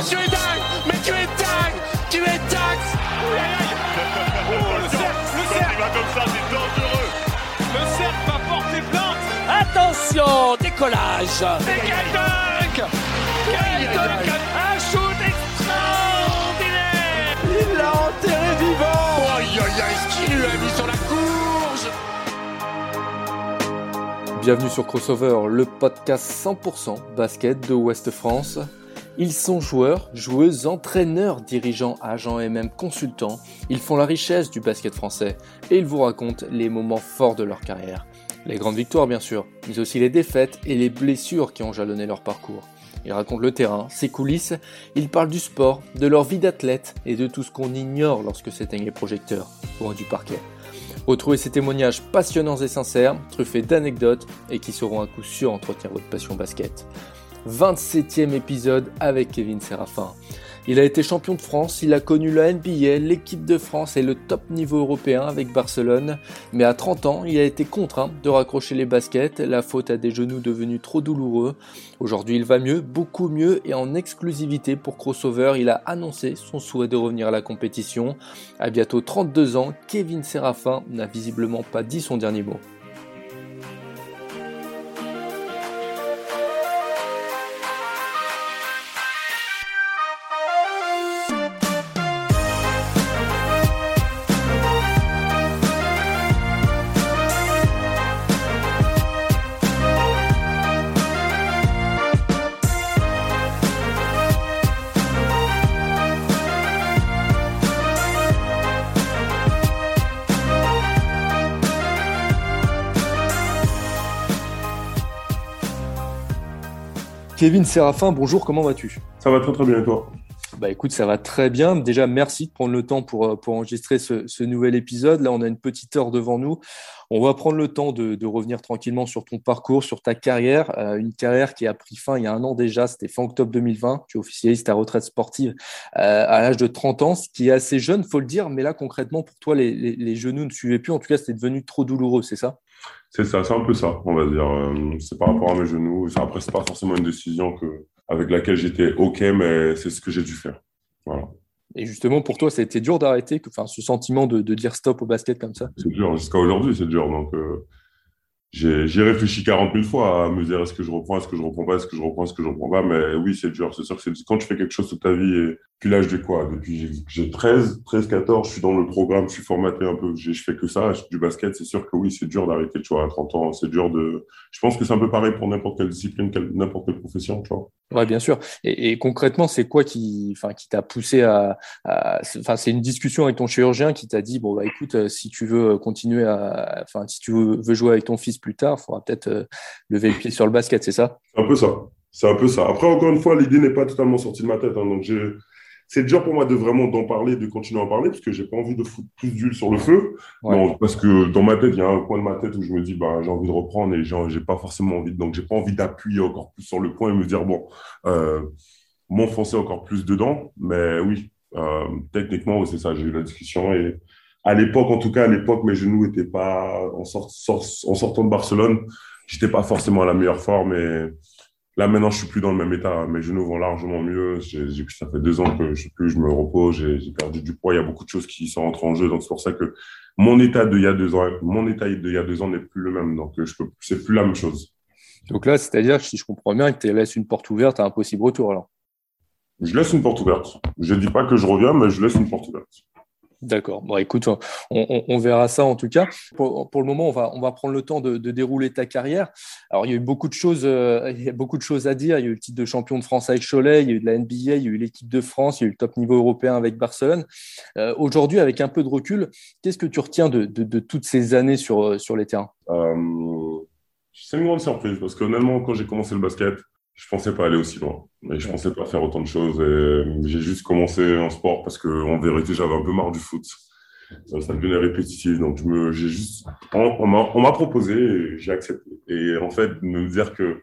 monsieur est dingue Mais tu es dingue Tu es dingue. Le cerf, le cerf. Va comme ça, c'est dangereux. Le cerf va porter plainte. Attention Décollage. C'est quel dingue. Quel dingue. Un shoot extraordinaire. Il l'a enterré vivant. Aïe aïe aïe, ce qu'il lui a mis sur la courge. Bienvenue sur Crossover, le podcast 100% basket de Ouest France. Ils sont joueurs, joueuses, entraîneurs, dirigeants, agents et même consultants. Ils font la richesse du basket français et ils vous racontent les moments forts de leur carrière. Les grandes victoires bien sûr, mais aussi les défaites et les blessures qui ont jalonné leur parcours. Ils racontent le terrain, ses coulisses, ils parlent du sport, de leur vie d'athlète et de tout ce qu'on ignore lorsque s'éteignent les projecteurs, loin du parquet. Retrouvez ces témoignages passionnants et sincères, truffés d'anecdotes et qui sauront à coup sûr entretenir votre passion basket. 27e épisode avec Kevin Séraphin. Il a été champion de France, il a connu la NBA, l'équipe de France et le top niveau européen avec Barcelone, mais à 30 ans, il a été contraint de raccrocher les baskets, la faute à des genoux devenus trop douloureux. Aujourd'hui, il va mieux, beaucoup mieux, et en exclusivité pour Crossover, il a annoncé son souhait de revenir à la compétition. À bientôt 32 ans, Kevin Séraphin n'a visiblement pas dit son dernier mot. Kevin Séraphin, bonjour, comment vas-tu? Ça va très très bien et toi? Bah écoute, ça va très bien. Déjà, merci de prendre le temps pour, pour enregistrer ce, ce, nouvel épisode. Là, on a une petite heure devant nous. On va prendre le temps de, de revenir tranquillement sur ton parcours, sur ta carrière. Euh, une carrière qui a pris fin il y a un an déjà, c'était fin octobre 2020. Tu officialises ta retraite sportive euh, à l'âge de 30 ans, ce qui est assez jeune, faut le dire. Mais là, concrètement, pour toi, les, les, genoux ne suivaient plus. En tout cas, c'était devenu trop douloureux, c'est ça? C'est ça, c'est un peu ça, on va dire. Euh, c'est par rapport à mes genoux. Après, c'est pas forcément une décision que avec laquelle j'étais OK, mais c'est ce que j'ai dû faire. Voilà. Et justement, pour toi, ça a été dur d'arrêter, enfin, ce sentiment de, de, dire stop au basket comme ça? C'est dur, jusqu'à aujourd'hui, c'est dur. Donc, euh, j'ai réfléchi 40 000 fois à me dire est-ce que je reprends, est-ce que je reprends pas, est-ce que je reprends, est-ce que je reprends pas. Mais oui, c'est dur. C'est sûr que quand tu fais quelque chose toute ta vie, et depuis l'âge de quoi? Depuis j'ai 13, 13, 14, je suis dans le programme, je suis formaté un peu, je fais que ça, du basket. C'est sûr que oui, c'est dur d'arrêter, tu vois, à 30 ans. C'est dur de. Je pense que c'est un peu pareil pour n'importe quelle discipline, n'importe quelle profession, tu vois. Ouais, bien sûr. Et, et concrètement, c'est quoi qui, enfin, qui t'a poussé à, enfin, c'est une discussion avec ton chirurgien qui t'a dit, bon, bah, écoute, si tu veux continuer à, enfin, si tu veux jouer avec ton fils plus tard, il faudra peut-être euh, lever le pied sur le basket, c'est ça? C'est un peu ça. C'est un peu ça. Après, encore une fois, l'idée n'est pas totalement sortie de ma tête. Hein, donc, c'est dur pour moi de vraiment d'en parler, de continuer à en parler, parce que j'ai pas envie de foutre plus d'huile sur le feu. Ouais. Non, parce que dans ma tête, il y a un coin de ma tête où je me dis, bah, j'ai envie de reprendre et j'ai pas forcément envie. Donc, j'ai pas envie d'appuyer encore plus sur le point et me dire, bon, euh, m'enfoncer encore plus dedans. Mais oui, euh, techniquement, c'est ça, j'ai eu la discussion. Et à l'époque, en tout cas, à l'époque, mes genoux étaient pas, en, sort, sort, en sortant de Barcelone, j'étais pas forcément à la meilleure forme et Là, maintenant, je suis plus dans le même état. Mes genoux vont largement mieux. J'ai, ça fait deux ans que je plus, je me repose. J'ai, perdu du poids. Il y a beaucoup de choses qui sont entrées en jeu. Donc, c'est pour ça que mon état d'il y a deux ans, mon état d'il y a deux ans n'est plus le même. Donc, je peux, c'est plus la même chose. Donc là, c'est-à-dire, si je comprends bien, que tu laisses une porte ouverte à un possible retour, alors? Je laisse une porte ouverte. Je dis pas que je reviens, mais je laisse une porte ouverte. D'accord. Bon, écoute, on, verra ça en tout cas. Pour, le moment, on va, prendre le temps de, dérouler ta carrière. Alors, il y a eu beaucoup de choses, euh, a beaucoup de choses à dire. Il y a eu le titre de champion de France avec Cholet, il y a eu de la NBA, il y a eu l'équipe de France, il y a eu le top niveau européen avec Barcelone. Euh, Aujourd'hui, avec un peu de recul, qu'est-ce que tu retiens de, toutes ces années sur, sur les terrains? Euh, C'est une grande surprise parce qu'honnêtement, quand j'ai commencé le basket, je pensais pas aller aussi loin. Et je pensais pas faire autant de choses. Et j'ai juste commencé en sport parce que, en vérité, j'avais un peu marre du foot. Ça, ça devenait répétitif. Donc, je me, j'ai juste, on, on m'a proposé et j'ai accepté. Et en fait, me dire que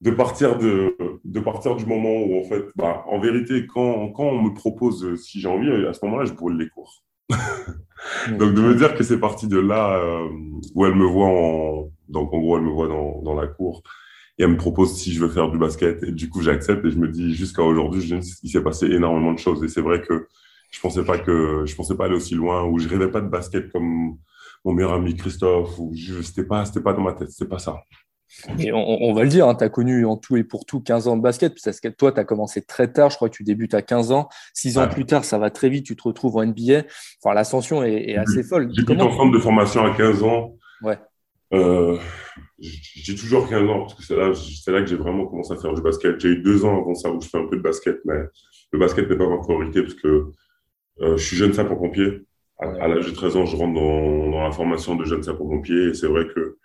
de partir de, de partir du moment où, en fait, bah, en vérité, quand, quand on me propose si j'ai envie, à ce moment-là, je brûle les cours. donc, de me dire que c'est parti de là euh, où elle me voit en, donc en gros, elle me voit dans, dans la cour Et elle me propose si je veux faire du basket. Et du coup, j'accepte et je me dis, jusqu'à aujourd'hui, il s'est passé énormément de choses. Et c'est vrai que je pensais pas que, je pensais pas aller aussi loin ou je rêvais pas de basket comme mon meilleur ami Christophe ou je, c'était pas, c'était pas dans ma tête, c'était pas ça. Et on, va le dire, hein, tu as connu en tout et pour tout 15 ans de basket. Parce que toi, tu as commencé très tard. Je crois que tu débutes à 15 ans. 6 ans plus tard, ça va très vite. Tu te retrouves en NBA. Enfin, l'ascension est, assez folle. J'ai Comment... en centre de formation à 15 ans. Ouais. Euh, j'ai toujours 15 ans parce que c'est là, c'est là que j'ai vraiment commencé à faire du basket. J'ai eu deux ans avant ça où je fais un peu de basket, mais le basket n'est pas ma priorité parce que euh, je suis jeune sapeur-pompier. À, à l'âge de 13 ans, je rentre dans, dans la formation de jeune sapeur-pompier et c'est vrai que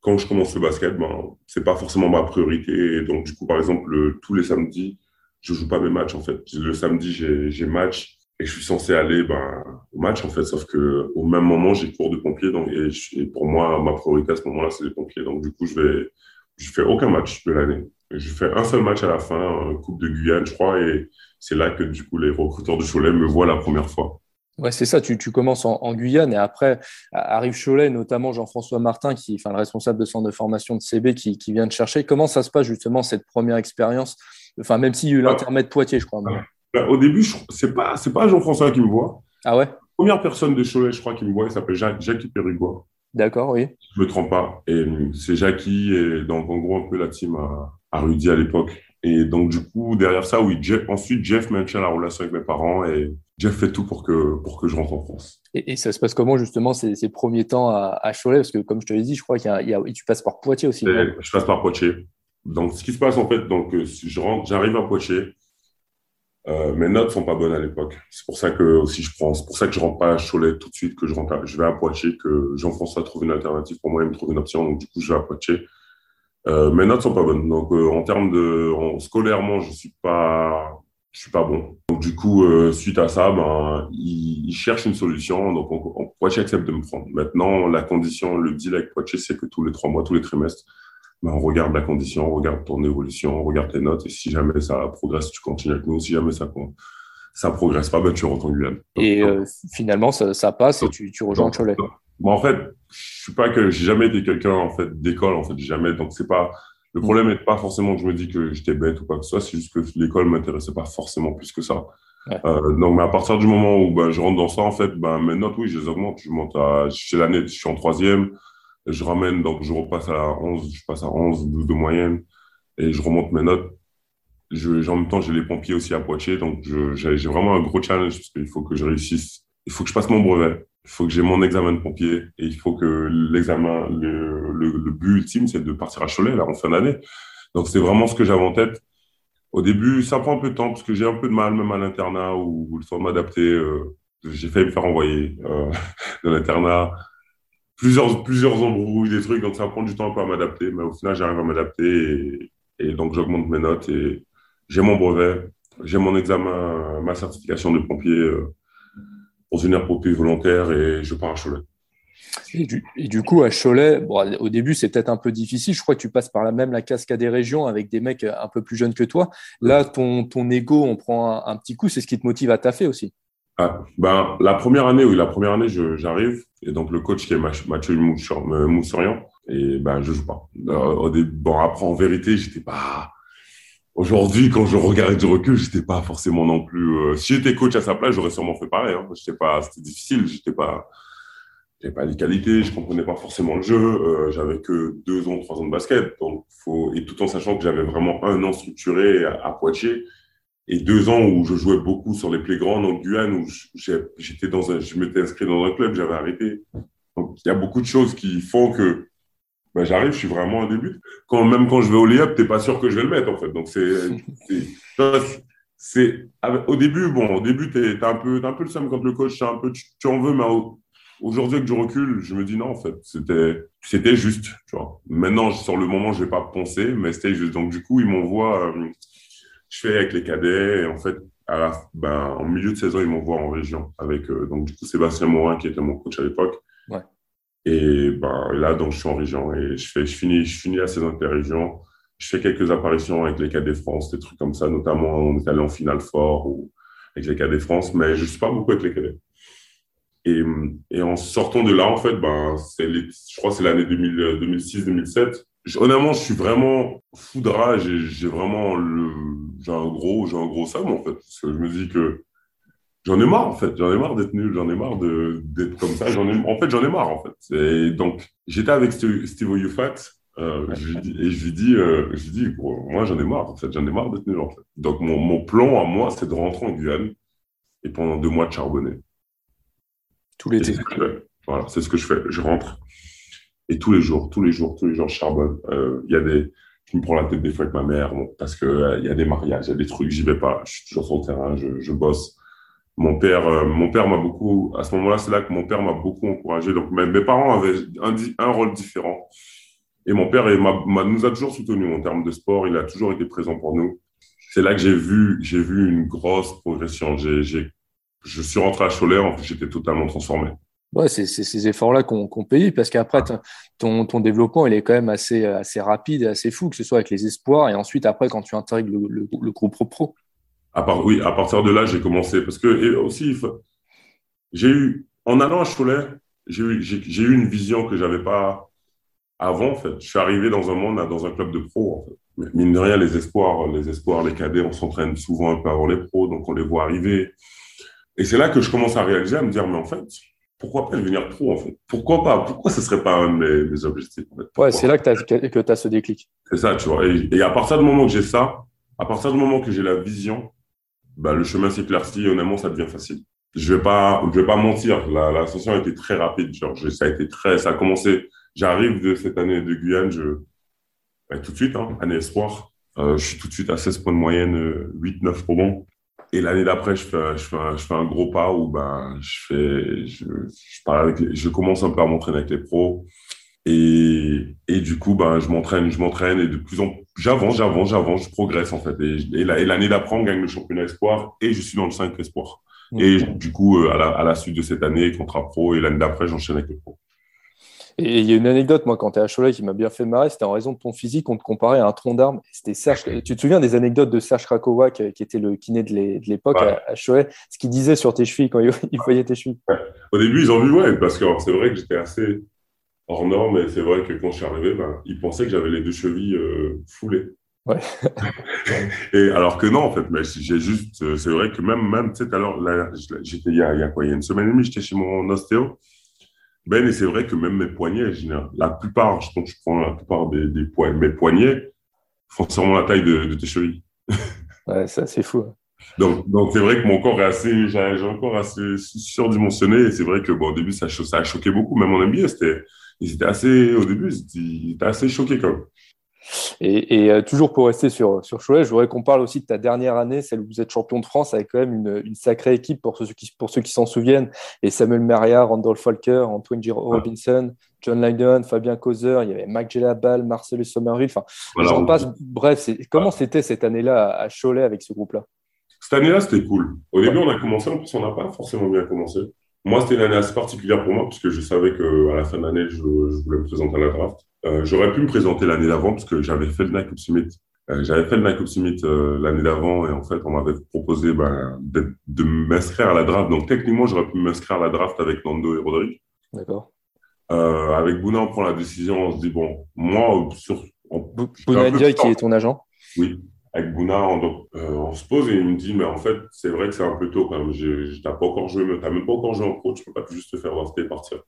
quand je commence le basket, ben, c'est pas forcément ma priorité. donc, du coup, par exemple, tous les samedis, je joue pas mes matchs, en fait. Le samedi, j'ai match et je suis censé aller ben, au match, en fait. Sauf que au même moment, j'ai cours de pompiers. Donc, et, pour moi, ma priorité à ce moment-là, c'est les pompiers. Donc, du coup, je vais, je fais aucun match de l'année. Je fais un seul match à la fin, Coupe de Guyane, je crois. Et c'est là que, du coup, les recruteurs de Cholet me voient la première fois. Ouais, c'est ça, tu, tu commences en, Guyane et après arrive Cholet, notamment Jean-François Martin, qui, enfin, le responsable de centre de formation de CB, qui, qui, vient de chercher. Comment ça se passe justement cette première expérience? Enfin, même s'il y a eu l'intermède Poitiers, je crois. Bah, au début, c'est pas, c'est pas Jean-François qui me voit. Ah ouais? Première personne de Cholet, je crois, qui me voit, il s'appelle Jacques, Jackie Périgois. D'accord, oui. Je me trompe pas. Et c'est Jackie et donc en gros un peu la team à, à Rudy à l'époque. Et donc, du coup, derrière ça, oui, Jeff, ensuite, Jeff maintient la relation avec mes parents et Jeff fait tout pour que, pour que je rentre en France. Et, ça se passe comment, justement, ces, ces premiers temps à, à, Cholet? Parce que, comme je te l'ai dit, je crois qu'il y, a, tu passes par Poitiers aussi. je passe par Poitiers. Donc, ce qui se passe, en fait, donc, euh, je rentre, j'arrive à Poitiers. Euh, mes notes sont pas bonnes à l'époque. C'est pour ça que aussi je prends, c'est pour ça que je rentre pas à Cholet tout de suite, que je rentre, je vais à Poitiers, que Jean-François trouve une alternative pour moi, il me trouve une option, donc du coup je vais à Poitiers. Euh, mes notes sont pas bonnes. Donc, euh, en termes de en, scolairement, je suis pas, suis pas bon. Donc, du coup, suite à ça, ben, ils, ils, cherchent une solution. Donc, on, on, Poitiers accepte de me prendre. Maintenant, la condition, le deal avec Poitiers, c'est que tous les trois mois, tous les trimestres, ben, on regarde la condition, on regarde ton évolution, on regarde tes notes. Et si jamais ça progresse, tu continues avec nous. Si jamais ça ça progresse pas, ben, tu rentres en Guyane. Et euh, finalement, ça, ça, passe et tu, tu rejoins Cholet. Bon, en fait, je suis pas que j'ai jamais été quelqu'un en fait d'école en fait jamais donc c'est pas le problème n'est pas forcément que je me dis que j'étais bête ou quoi que ce soit c'est juste que l'école m'intéressait pas forcément plus que ça euh, donc mais à partir du moment où ben, je rentre dans ça en fait ben mes notes oui je les augmente je monte à chez l'année je suis en troisième je ramène donc je repasse à 11 je passe à 11 12 de moyenne et je remonte mes notes je, en même temps j'ai les pompiers aussi à Poitiers donc j'ai vraiment un gros challenge parce qu'il faut que je réussisse il faut que je passe mon brevet il faut que j'ai mon examen de pompier et il faut que l'examen, le, le, le, but ultime, c'est de partir à Cholet là, en fin d'année. Donc, c'est vraiment ce que j'avais en tête. Au début, ça prend un peu de temps parce que j'ai un peu de mal, même à l'internat, où, il faut m'adapter. Euh, j'ai failli me faire envoyer euh, de l'internat. Plusieurs, plusieurs embrouilles, des trucs, donc ça prend du temps un peu à m'adapter. Mais au final, j'arrive à m'adapter et, donc j'augmente mes notes et j'ai mon brevet, j'ai mon examen, ma certification de pompier. Euh, pour une aire volontaire et je pars à Cholet. Et du, coup, à Cholet, au début, c'est peut-être un peu difficile. Je crois que tu passes par la même la cascade des régions avec des mecs un peu plus jeunes que toi. Là, ton, ton ego, on prend un, petit coup. C'est ce qui te motive à taffer aussi. Ah, ben, la première année, oui, la première année, j'arrive. Et donc, le coach qui est Mathieu Moussorian, et ben, je joue pas. Euh, au début, bon, après, en vérité, j'étais pas Aujourd'hui, quand je regarde du recul, j'étais pas forcément non plus. Euh, si j'étais coach à sa place, j'aurais sûrement fait pareil. Hein. J'étais pas, c'était difficile. J'étais pas, j'avais pas les qualités. Je comprenais pas forcément le jeu. Euh, j'avais que deux ans, trois ans de basket. Donc, faut et tout en sachant que j'avais vraiment un an structuré à, Poitiers et deux ans où je jouais beaucoup sur les playgrounds en Guyane où j'étais dans un, je m'étais inscrit dans un club, j'avais arrêté. Donc, il y a beaucoup de choses qui font que ben, j'arrive, je suis vraiment au début. Quand, même quand je vais au layup, tu n'es pas sûr que je vais le mettre, en fait. Donc, c'est, c'est, au début, bon, au début, tu es, un peu, un peu le seum quand le coach, un peu, tu, en veux, mais aujourd'hui, avec du recul, je me dis non, en fait, c'était, c'était juste, tu vois. Maintenant, sur le moment, je vais pas penser, mais c'était juste. Donc, du coup, ils m'envoient, euh, je fais avec les cadets, et en fait, à la, ben, en milieu de saison, ils m'envoient en région avec, euh, donc, du coup, Sébastien Morin, qui était mon coach à l'époque. Ouais. Et ben, là, donc, je suis en région et je, fais, je, finis, je finis la saison interrégion. Je fais quelques apparitions avec les Cadets France, des trucs comme ça. Notamment, on est allé en finale fort ou avec les Cadets France, mais je suis pas beaucoup avec les Cadets. Et, et en sortant de là, en fait, ben, c'est je crois que c'est l'année 2006-2007. Honnêtement, je suis vraiment foudrage et j'ai vraiment le, j'ai un gros, j'ai un gros somme en fait. Parce que je me dis que j'en ai marre en fait. J'en ai marre d'être nul. J'en ai marre de, d'être comme ça. J'en ai, en fait, j'en ai marre en fait. Et donc, j'étais avec Steve, Steve euh, et je lui dis, euh, je dis moi j'en ai marre en fait. J'en ai marre d'être nul en fait. Donc, mon, mon plan à moi, c'est de rentrer en Guyane et pendant deux mois de charbonner. Tout l'été. Voilà, c'est ce que je fais. Je rentre et tous les jours, tous les jours, tous les jours, je charbonne. Euh, il y a je me prends la tête des fois avec ma mère parce que euh, il y a des mariages, il y a des trucs, j'y vais pas. Je suis toujours sur le terrain, je, bosse. Mon père, euh, mon m'a beaucoup. À ce moment-là, c'est là que mon père m'a beaucoup encouragé. Donc mes, mes parents avaient un, rôle différent. Et mon père nous a toujours soutenus en termes de sport. Il a toujours été présent pour nous. C'est là que j'ai vu, vu une grosse progression. J'ai, je suis rentré à Cholet, en fait, j'étais totalement transformé. C'est ces efforts-là qu'on qu paye parce qu'après, ton, développement, il est quand même assez, assez rapide et assez fou, que ce soit avec les espoirs et ensuite, après, quand tu intègres le, groupe pro-pro. À part, oui, à partir de là, j'ai commencé. Parce que aussi, j'ai eu, en allant à Cholet, j'ai eu, eu, une vision que j'avais pas avant, en fait. Je suis arrivé dans un monde, dans un club de pro, en fait. Mine de rien, les espoirs, les espoirs, les cadets, on s'entraîne souvent un peu avant les pros, donc on les voit arriver. Et c'est là que je commence à réaliser, à me dire, mais en fait, pourquoi pas devenir pro en fait? Pourquoi pas? Pourquoi ce serait pas un de mes, objectifs Ouais, c'est là que tu as, ce déclic. C'est ça, tu vois. Et, à partir du moment que j'ai ça, à partir du moment que j'ai la vision, bah, le chemin s'éclaircit honnêtement, ça devient facile. Je vais pas, je vais pas mentir. L'ascension a été très rapide. Genre, ça a été très, ça a commencé. J'arrive de cette année de Guyane, je, bah, tout de suite, hein, année espoir. Euh, je suis tout de suite à 16 points de moyenne, 8-9 euh, bon. Et l'année d'après, je fais, je, fais un, je fais un gros pas où ben, je, fais, je, je, parle avec je commence un peu à m'entraîner avec les pros. Et, et du coup, ben, je m'entraîne, je m'entraîne et de plus en plus, j'avance, j'avance, j'avance, je progresse en fait. Et, et l'année d'après, on gagne le championnat espoir et je suis dans le 5 espoir. Et du coup, euh, à la, à la suite de cette année, contrat pro et l'année d'après, j'enchaîne avec les pros. Et il y a une anecdote, moi, quand tu es à Cholet, qui m'a bien fait marrer, c'était en raison de ton physique, on te comparait à un tronc d'arbre. C'était Serge. Tu te souviens des anecdotes de Serge Krakowak, qui était le kiné de l'époque à, Cholet, ce qu'il disait sur tes chevilles quand il, voyait tes chevilles? Au début, ils ont vu, ouais, parce que c'est vrai que j'étais assez hors norme, et c'est vrai que quand je suis arrivé, ben, ils pensaient que j'avais les deux chevilles euh, foulées. Ouais. et alors que non, en fait, mais j'ai juste, euh, c'est vrai que même, même, tu sais, alors, j'étais il y a, il y a quoi, il y a une semaine et demie, j'étais chez mon ostéo. Ben, et c'est vrai que même mes poignets, la plupart, je, je prends la plupart des, des poignets, mes poignets font sûrement la taille de, tes chevilles. ouais, ça, c'est fou. Hein. Donc, donc c'est vrai que mon corps est assez, j'ai un corps assez surdimensionné. Et c'est vrai que, bon, au début, ça, ça a choqué beaucoup. Même mon ami, c'était, ils étaient assez, au début, ils étaient assez choqués quand même. Et, euh, toujours pour rester sur, sur Cholet, je voudrais qu'on parle aussi de ta dernière année, celle où vous êtes champion de France avec quand même une, une sacrée équipe pour ceux qui, pour ceux qui s'en souviennent. Et Samuel Maria, Randolph Falker, Antoine Giro Robinson, John Lydon, Fabien Causer, il y avait Mac Gelabal, Marcellus Somerville. Enfin, j'en passe. Bref, comment c'était cette année-là à Cholet avec ce groupe-là? Cette année-là, c'était cool. Au début, on a commencé, en plus, on n'a pas forcément bien commencé. Moi, c'était une année assez particulière pour moi, parce que je savais qu'à la fin de l'année, je, je, voulais me présenter à la draft. Euh, J'aurais pu me présenter l'année d'avant, parce que j'avais fait le Nike Summit. Euh, j'avais fait le Nike Summit euh, l'année d'avant, et en fait, on m'avait proposé ben, de, de m'inscrire à la draft. Donc, techniquement, j'aurais pu m'inscrire à la draft avec Nando et Roderick. D'accord. Avec Bouna, on prend la décision, on se dit, bon, moi, sur... Bouna Ndiaye, qui est ton agent Oui avec Bouna, on, on, se pose et il me dit, mais en fait, c'est vrai que c'est un peu tôt quand même. Je, t'as pas encore joué, t'as même pas encore joué en pro, tu peux pas juste te faire rester et partir.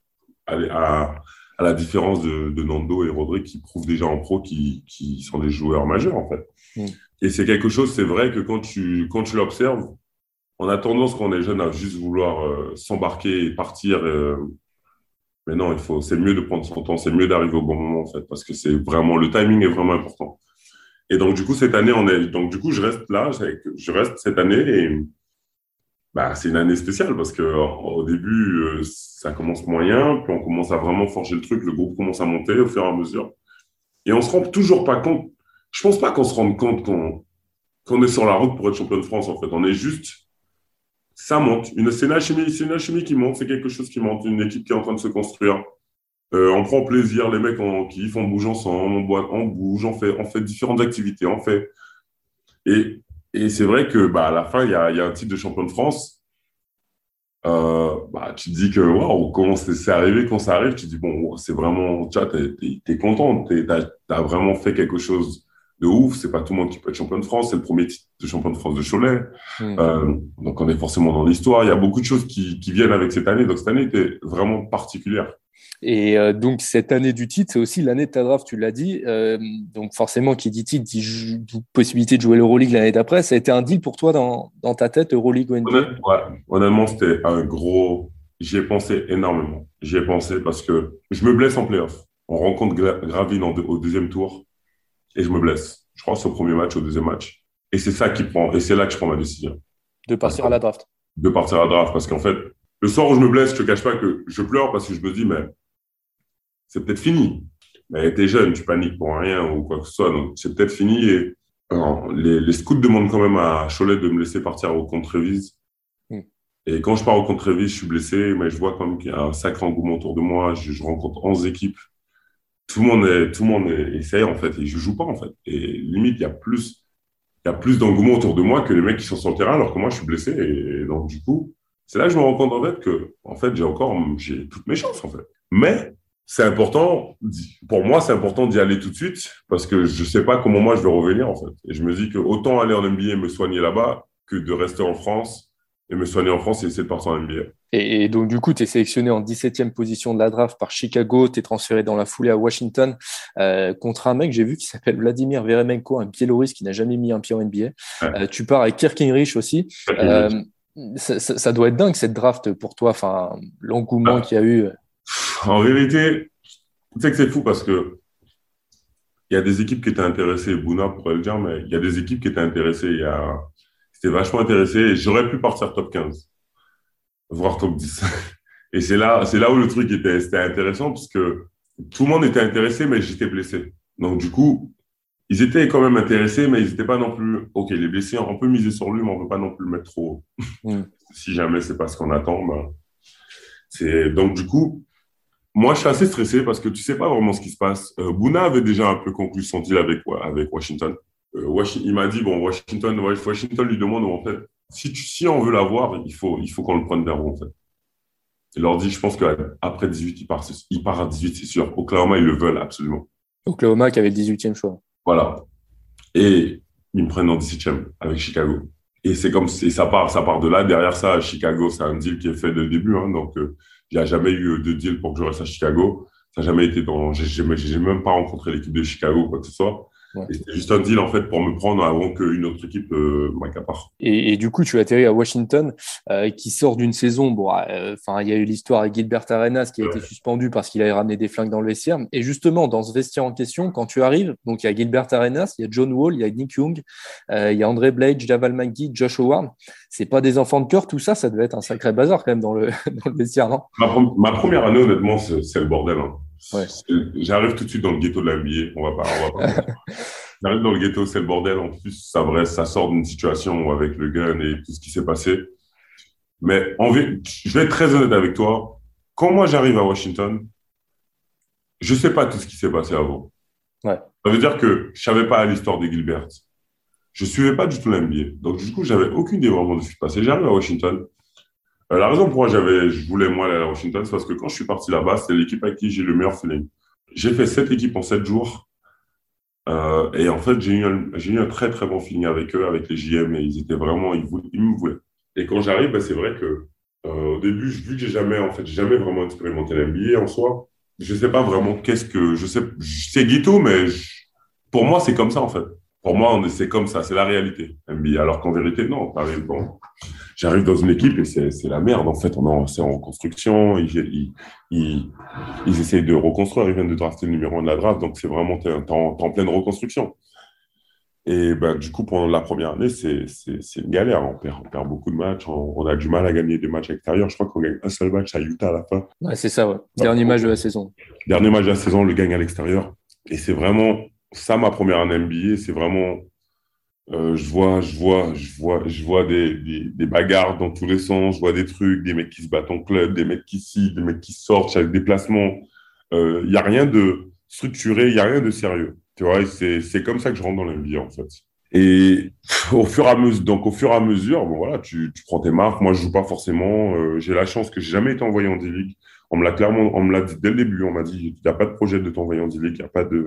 Allez, à, à la différence de, de, Nando et Rodrigue qui prouvent déjà en pro qui, qui sont des joueurs majeurs en fait. Mm. Et c'est quelque chose, c'est vrai que quand tu, quand tu l'observes, on a tendance quand on est jeune à juste vouloir euh, s'embarquer et partir. Euh, mais non, il faut, c'est mieux de prendre son temps, c'est mieux d'arriver au bon moment en fait, parce que c'est vraiment le timing est vraiment important. Et donc, du coup, cette année, on est, donc, du coup, je reste là, je reste cette année et, bah, c'est une année spéciale parce que au début, euh, ça commence moyen, puis on commence à vraiment forger le truc, le groupe commence à monter au fur et à mesure. Et on se rend toujours pas compte. Je pense pas qu'on se rende compte qu'on est sur la route pour être champion de France, en fait. On est juste, ça monte. C'est une alchimie, une qui monte, c'est quelque chose qui monte, une équipe qui est en train de se construire. Euh, on prend plaisir, les mecs on kiffe, on bouge ensemble, on, boit, on bouge, on fait, on fait différentes activités, on fait. Et, et c'est vrai que bah, à la fin, il y a, y a, un titre de champion de France. euh, bah, tu te dis que waouh, comment c'est arrivé, quand ça arrive, tu te dis bon, c'est vraiment, tu t'es, es, content, t'as as vraiment fait quelque chose de ouf. C'est pas tout le monde qui peut être champion de France, c'est le premier titre de champion de France de Cholet. Hmm. Euh, donc on est forcément dans l'histoire. Il y a beaucoup de choses qui, qui viennent avec cette année. Donc cette année était vraiment particulière. Et euh, donc, cette année du titre, c'est aussi l'année de ta draft, tu l'as dit. Euh, donc, forcément, qui dit titre dit possibilité de jouer l'Euroleague l'année d'après. Ça a été un deal pour toi dans, dans ta tête, Euroleague ou NBA Honnêtement, c'était un gros. J'y ai pensé énormément. J'y ai pensé parce que je me blesse en playoff. On rencontre Gravine au deuxième tour et je me blesse. Je crois au premier match, au deuxième match. Et c'est ça qui prend. Et c'est là que je prends ma décision. De partir à la draft. De partir à la draft parce qu'en fait, le soir où je me blesse, je te cache pas que je pleure parce que je me dis, mais c'est peut-être fini. Mais t'es jeune, tu paniques pour rien ou quoi que ce soit, donc c'est peut-être fini. Et les, scouts demandent quand même à Cholet de me laisser partir au contre révise hmm. Et quand je pars au contre révise je suis blessé, mais je vois quand même qu'il y a un sacré engouement autour de moi. Je, rencontre 11 équipes. Tout le monde est, tout le monde essaye en fait, et je joue pas en fait. Et limite, il y a plus, il y a plus d'engouement autour de moi que les mecs qui sont sur le terrain, alors que moi je suis blessé. Et, donc du coup, c'est là que je me rends compte en fait que, en fait, j'ai encore, j'ai toutes mes chances en fait. Mais c'est important, pour moi, c'est important d'y aller tout de suite parce que je ne sais pas comment moi je vais revenir en fait. Et je me dis que autant aller en NBA et me soigner là-bas que de rester en France et me soigner en France et essayer de partir en NBA. Et, donc, du coup, tu es sélectionné en 17e position de la draft par Chicago, tu es transféré dans la foulée à Washington euh, contre un mec, j'ai vu, qui s'appelle Vladimir Veremenko, un Biélorusse qui n'a jamais mis un pied en NBA. Euh, tu pars avec Kirk Heinrich aussi. Euh, ça, doit être dingue cette draft pour toi, enfin, l'engouement ah. qu'il y a eu. En vérité, tu sais que c'est fou parce que il y a des équipes qui étaient intéressées, Bouna pourrait le dire, mais il y a des équipes qui étaient intéressées, il y a, c'était vachement intéressé j'aurais pu partir top 15, voire top 10. Et c'est là, c'est là où le truc était, c'était intéressant parce que tout le monde était intéressé, mais j'étais blessé. Donc, du coup, ils étaient quand même intéressés, mais ils n'étaient pas non plus, OK, les blessés, on peut miser sur lui, mais on ne peut pas non plus le mettre trop haut. Mm. si jamais c'est pas ce qu'on attend, ben, c'est, donc, du coup, moi, je suis assez stressé parce que tu sais pas vraiment ce qui se passe. Euh, Bouna avait déjà un peu conclu son deal avec, avec Washington. Euh, il m'a dit, bon, Washington, Washington lui demande, en fait, si, tu, si on veut l'avoir, il faut, il faut qu'on le prenne vers en fait. Il leur dit, je pense qu'après 18, il part, il part à 18, c'est sûr. Oklahoma, ils le veulent absolument. Oklahoma qui avait le 18e choix. Voilà. Et ils me prennent en 17e avec Chicago. Et c'est comme, et ça part, ça part de là. Derrière ça, Chicago, c'est un deal qui est fait dès le début. Hein, donc, euh, il n'y a jamais eu de deal pour que je reste à Chicago. Ça n'a jamais été dans. J'ai même pas rencontré l'équipe de Chicago, quoi que ce soit. C'était juste un deal en fait pour me prendre avant qu'une autre équipe euh, m'accapare. Et, et, du coup, tu atterris à Washington, euh, qui sort d'une saison. Bon, euh, enfin, il y a eu l'histoire avec Gilbert Arenas qui a été suspendu parce qu'il avait ramené des flingues dans le vestiaire. Et justement, dans ce vestiaire en question, quand tu arrives, donc il y a Gilbert Arenas, il y a John Wall, il y a Nick Young, il y a André Blade, Javal McGee, Josh Howard. C'est pas des enfants de cœur, tout ça, ça devait être un sacré bazar quand même dans le, dans le vestiaire, non? Ma, première année, honnêtement, c'est le bordel. Hein. J'arrive tout de suite dans le ghetto de la NBA. On va pas. On va pas. J'arrive dans le ghetto, c'est le bordel. En plus, ça, vrai, ça sort d'une situation avec le gun et tout ce qui s'est passé. Mais en je vais être très honnête avec toi. Quand moi j'arrive à Washington, je sais pas tout ce qui s'est passé avant. Ouais. Ça veut dire que je savais pas l'histoire de Gilbert. Je suivais pas du tout l'NBA. Donc, du coup, j'avais aucune idée vraiment de ce qui se passait. J'arrive à Washington. Euh, la raison pour laquelle je voulais moi aller à Washington, c'est parce que quand je suis parti là-bas, c'est l'équipe avec qui j'ai le meilleur feeling. J'ai fait sept équipes en sept jours. Euh, et en fait, j'ai eu, un, très très bon feeling avec eux, avec les JM, et ils étaient vraiment, ils, voulaient, me voulaient. Et quand j'arrive, ben, c'est vrai que euh, au début, vu que j'ai jamais, en fait, jamais vraiment expérimenté l'NBA en soi, je sais pas vraiment qu'est-ce que, je sais, c'est Guito, mais pour moi, c'est comme ça en fait. Pour moi, c'est comme ça, c'est la réalité. NBA. Alors qu'en vérité, non. Bon, j'arrive dans une équipe et c'est la merde. En fait, on est en, reconstruction. Ils, ils, ils, essayent de reconstruire. Ils viennent de drafter le numéro 1 de la draft. Donc, c'est vraiment en, en, pleine reconstruction. Et ben, du coup, pendant la première année, c'est une galère. On perd, on perd beaucoup de matchs. On, a du mal à gagner des matchs extérieurs. Je crois qu'on gagne un seul match à Utah à la fin. Ouais, c'est ça, ouais. Dernier match de la saison. Dernier match de la saison, on le gagne à l'extérieur. Et c'est vraiment ça, ma première année NBA, c'est vraiment. Euh, je vois, je vois, je vois, je vois des, des, bagarres dans tous les sens. Je vois des trucs, des mecs qui se battent en club, des mecs qui s'y, des mecs qui sortent chaque déplacement. Il euh, n'y a rien de structuré, il n'y a rien de sérieux. Tu vois, c'est comme ça que je rentre dans l'NBA, en fait. Et au fur et à mesure, donc au fur et à mesure, bon, voilà, tu, tu prends tes marques. Moi, je joue pas forcément. Euh, j'ai la chance que j'ai jamais été envoyé en D-League. On me l'a clairement, on me l'a dit dès le début. On m'a dit, il n'y a pas de projet de t'envoyer en D-League. Il a pas de.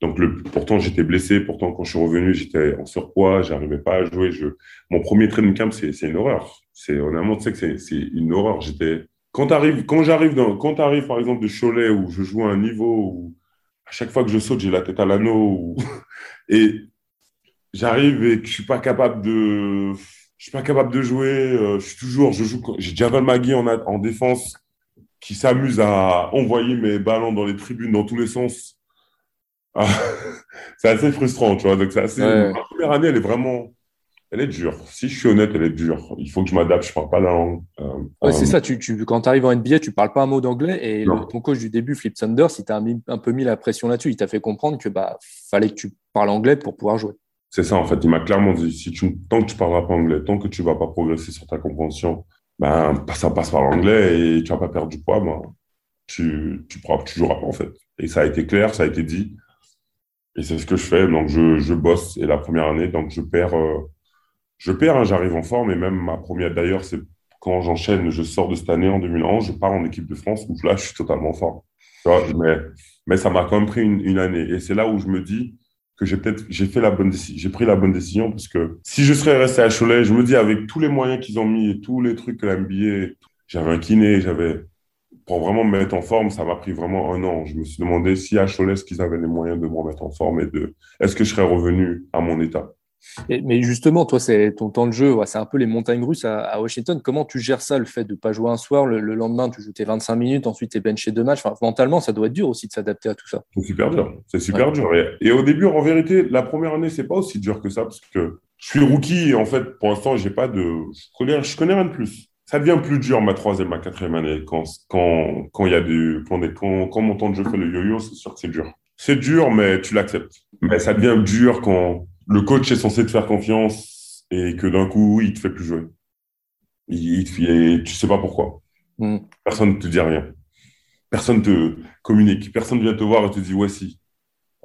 Donc, pourtant, j'étais blessé. Pourtant, quand je suis revenu, j'étais en surpoids. J'arrivais pas à jouer. Mon premier training camp, c'est, une horreur. C'est, honnêtement, tu sais que c'est, une horreur. J'étais, quand t'arrives, quand j'arrive dans, quand t'arrives, par exemple, de Cholet où je joue à un niveau où à chaque fois que je saute, j'ai la tête à l'anneau et j'arrive et que je suis pas capable de, je suis pas capable de jouer. euh, je suis toujours, je joue, j'ai Javel Magui en, en défense qui s'amuse à envoyer mes ballons dans les tribunes dans tous les sens. Ah, c'est assez frustrant, tu vois. Donc c'est assez. Ouais. Ma première année, elle est vraiment, elle est dure. Si je suis honnête, elle est dure. Il faut que je m'adapte. Je parle pas la langue. Euh, Ouais, euh, c'est ça, tu, tu, quand tu arrives en NBA, tu parles pas un mot d'anglais et le- ton coach du début, Flip Sanders, il t'a mis- un peu mis la pression là-dessus. Il t'a fait comprendre que bah fallait que tu parles anglais pour pouvoir jouer. C'est ça, en fait. Il m'a clairement dit, si tu, tant que tu parleras pas anglais, tant que tu vas pas progresser sur ta compréhension, ben, ça passe par l'anglais et tu vas pas perdre du poids, ben, tu, tu, pourras- tu joueras pas, en fait. Et ça a été clair, ça a été dit. Et c'est ce que je fais. Donc, je, je bosse. Et la première année, donc, je perds, euh, je perds, hein, j'arrive en forme. Et même ma première, d'ailleurs, c'est quand j'enchaîne, je sors de cette année en 2011, je pars en équipe de France où là, je suis totalement en forme. Mais, mais ça m'a quand même pris une, année. Et c'est là où je me dis, que j'ai peut-être j'ai fait la bonne j'ai pris la bonne décision parce que si je serais resté à Cholet je me dis avec tous les moyens qu'ils ont mis et tous les trucs que la j'avais un kiné j'avais pour vraiment me mettre en forme ça m'a pris vraiment un an je me suis demandé si à Cholet est-ce qu'ils avaient les moyens de me remettre en forme et de est-ce que je serais revenu à mon état? Et- mais justement, toi, c'est ton temps de jeu, ouais, c'est un peu les montagnes russes à, à Washington. Comment tu gères ça, le fait de pas jouer un soir, le, le lendemain, tu joues tes 25 minutes, ensuite tu es benché deux matchs? Enfin, mentalement, ça doit être dur aussi de s'adapter à tout ça. c'est super dur c'est super dur et, et au début en vérité la première année c'est pas aussi dur que ça parce que je suis rookie et en fait pour l'instant j'ai pas de je connais je connais rien de plus ça devient plus dur ma troisième, ma quatrième année. Quand, quand, quand il y a du, quand, mon temps de jeu fait le yo-yo, c'est sûr que c'est dur. C'est dur, mais tu l'acceptes. Mais ça devient dur quand le coach est censé te faire confiance et que d'un coup, il te fait plus jouer. Il, il te fait- tu sais pas pourquoi. Mm. Personne ne te dit rien. Personne te communique. Personne vient te voir et te dit, ouais, si,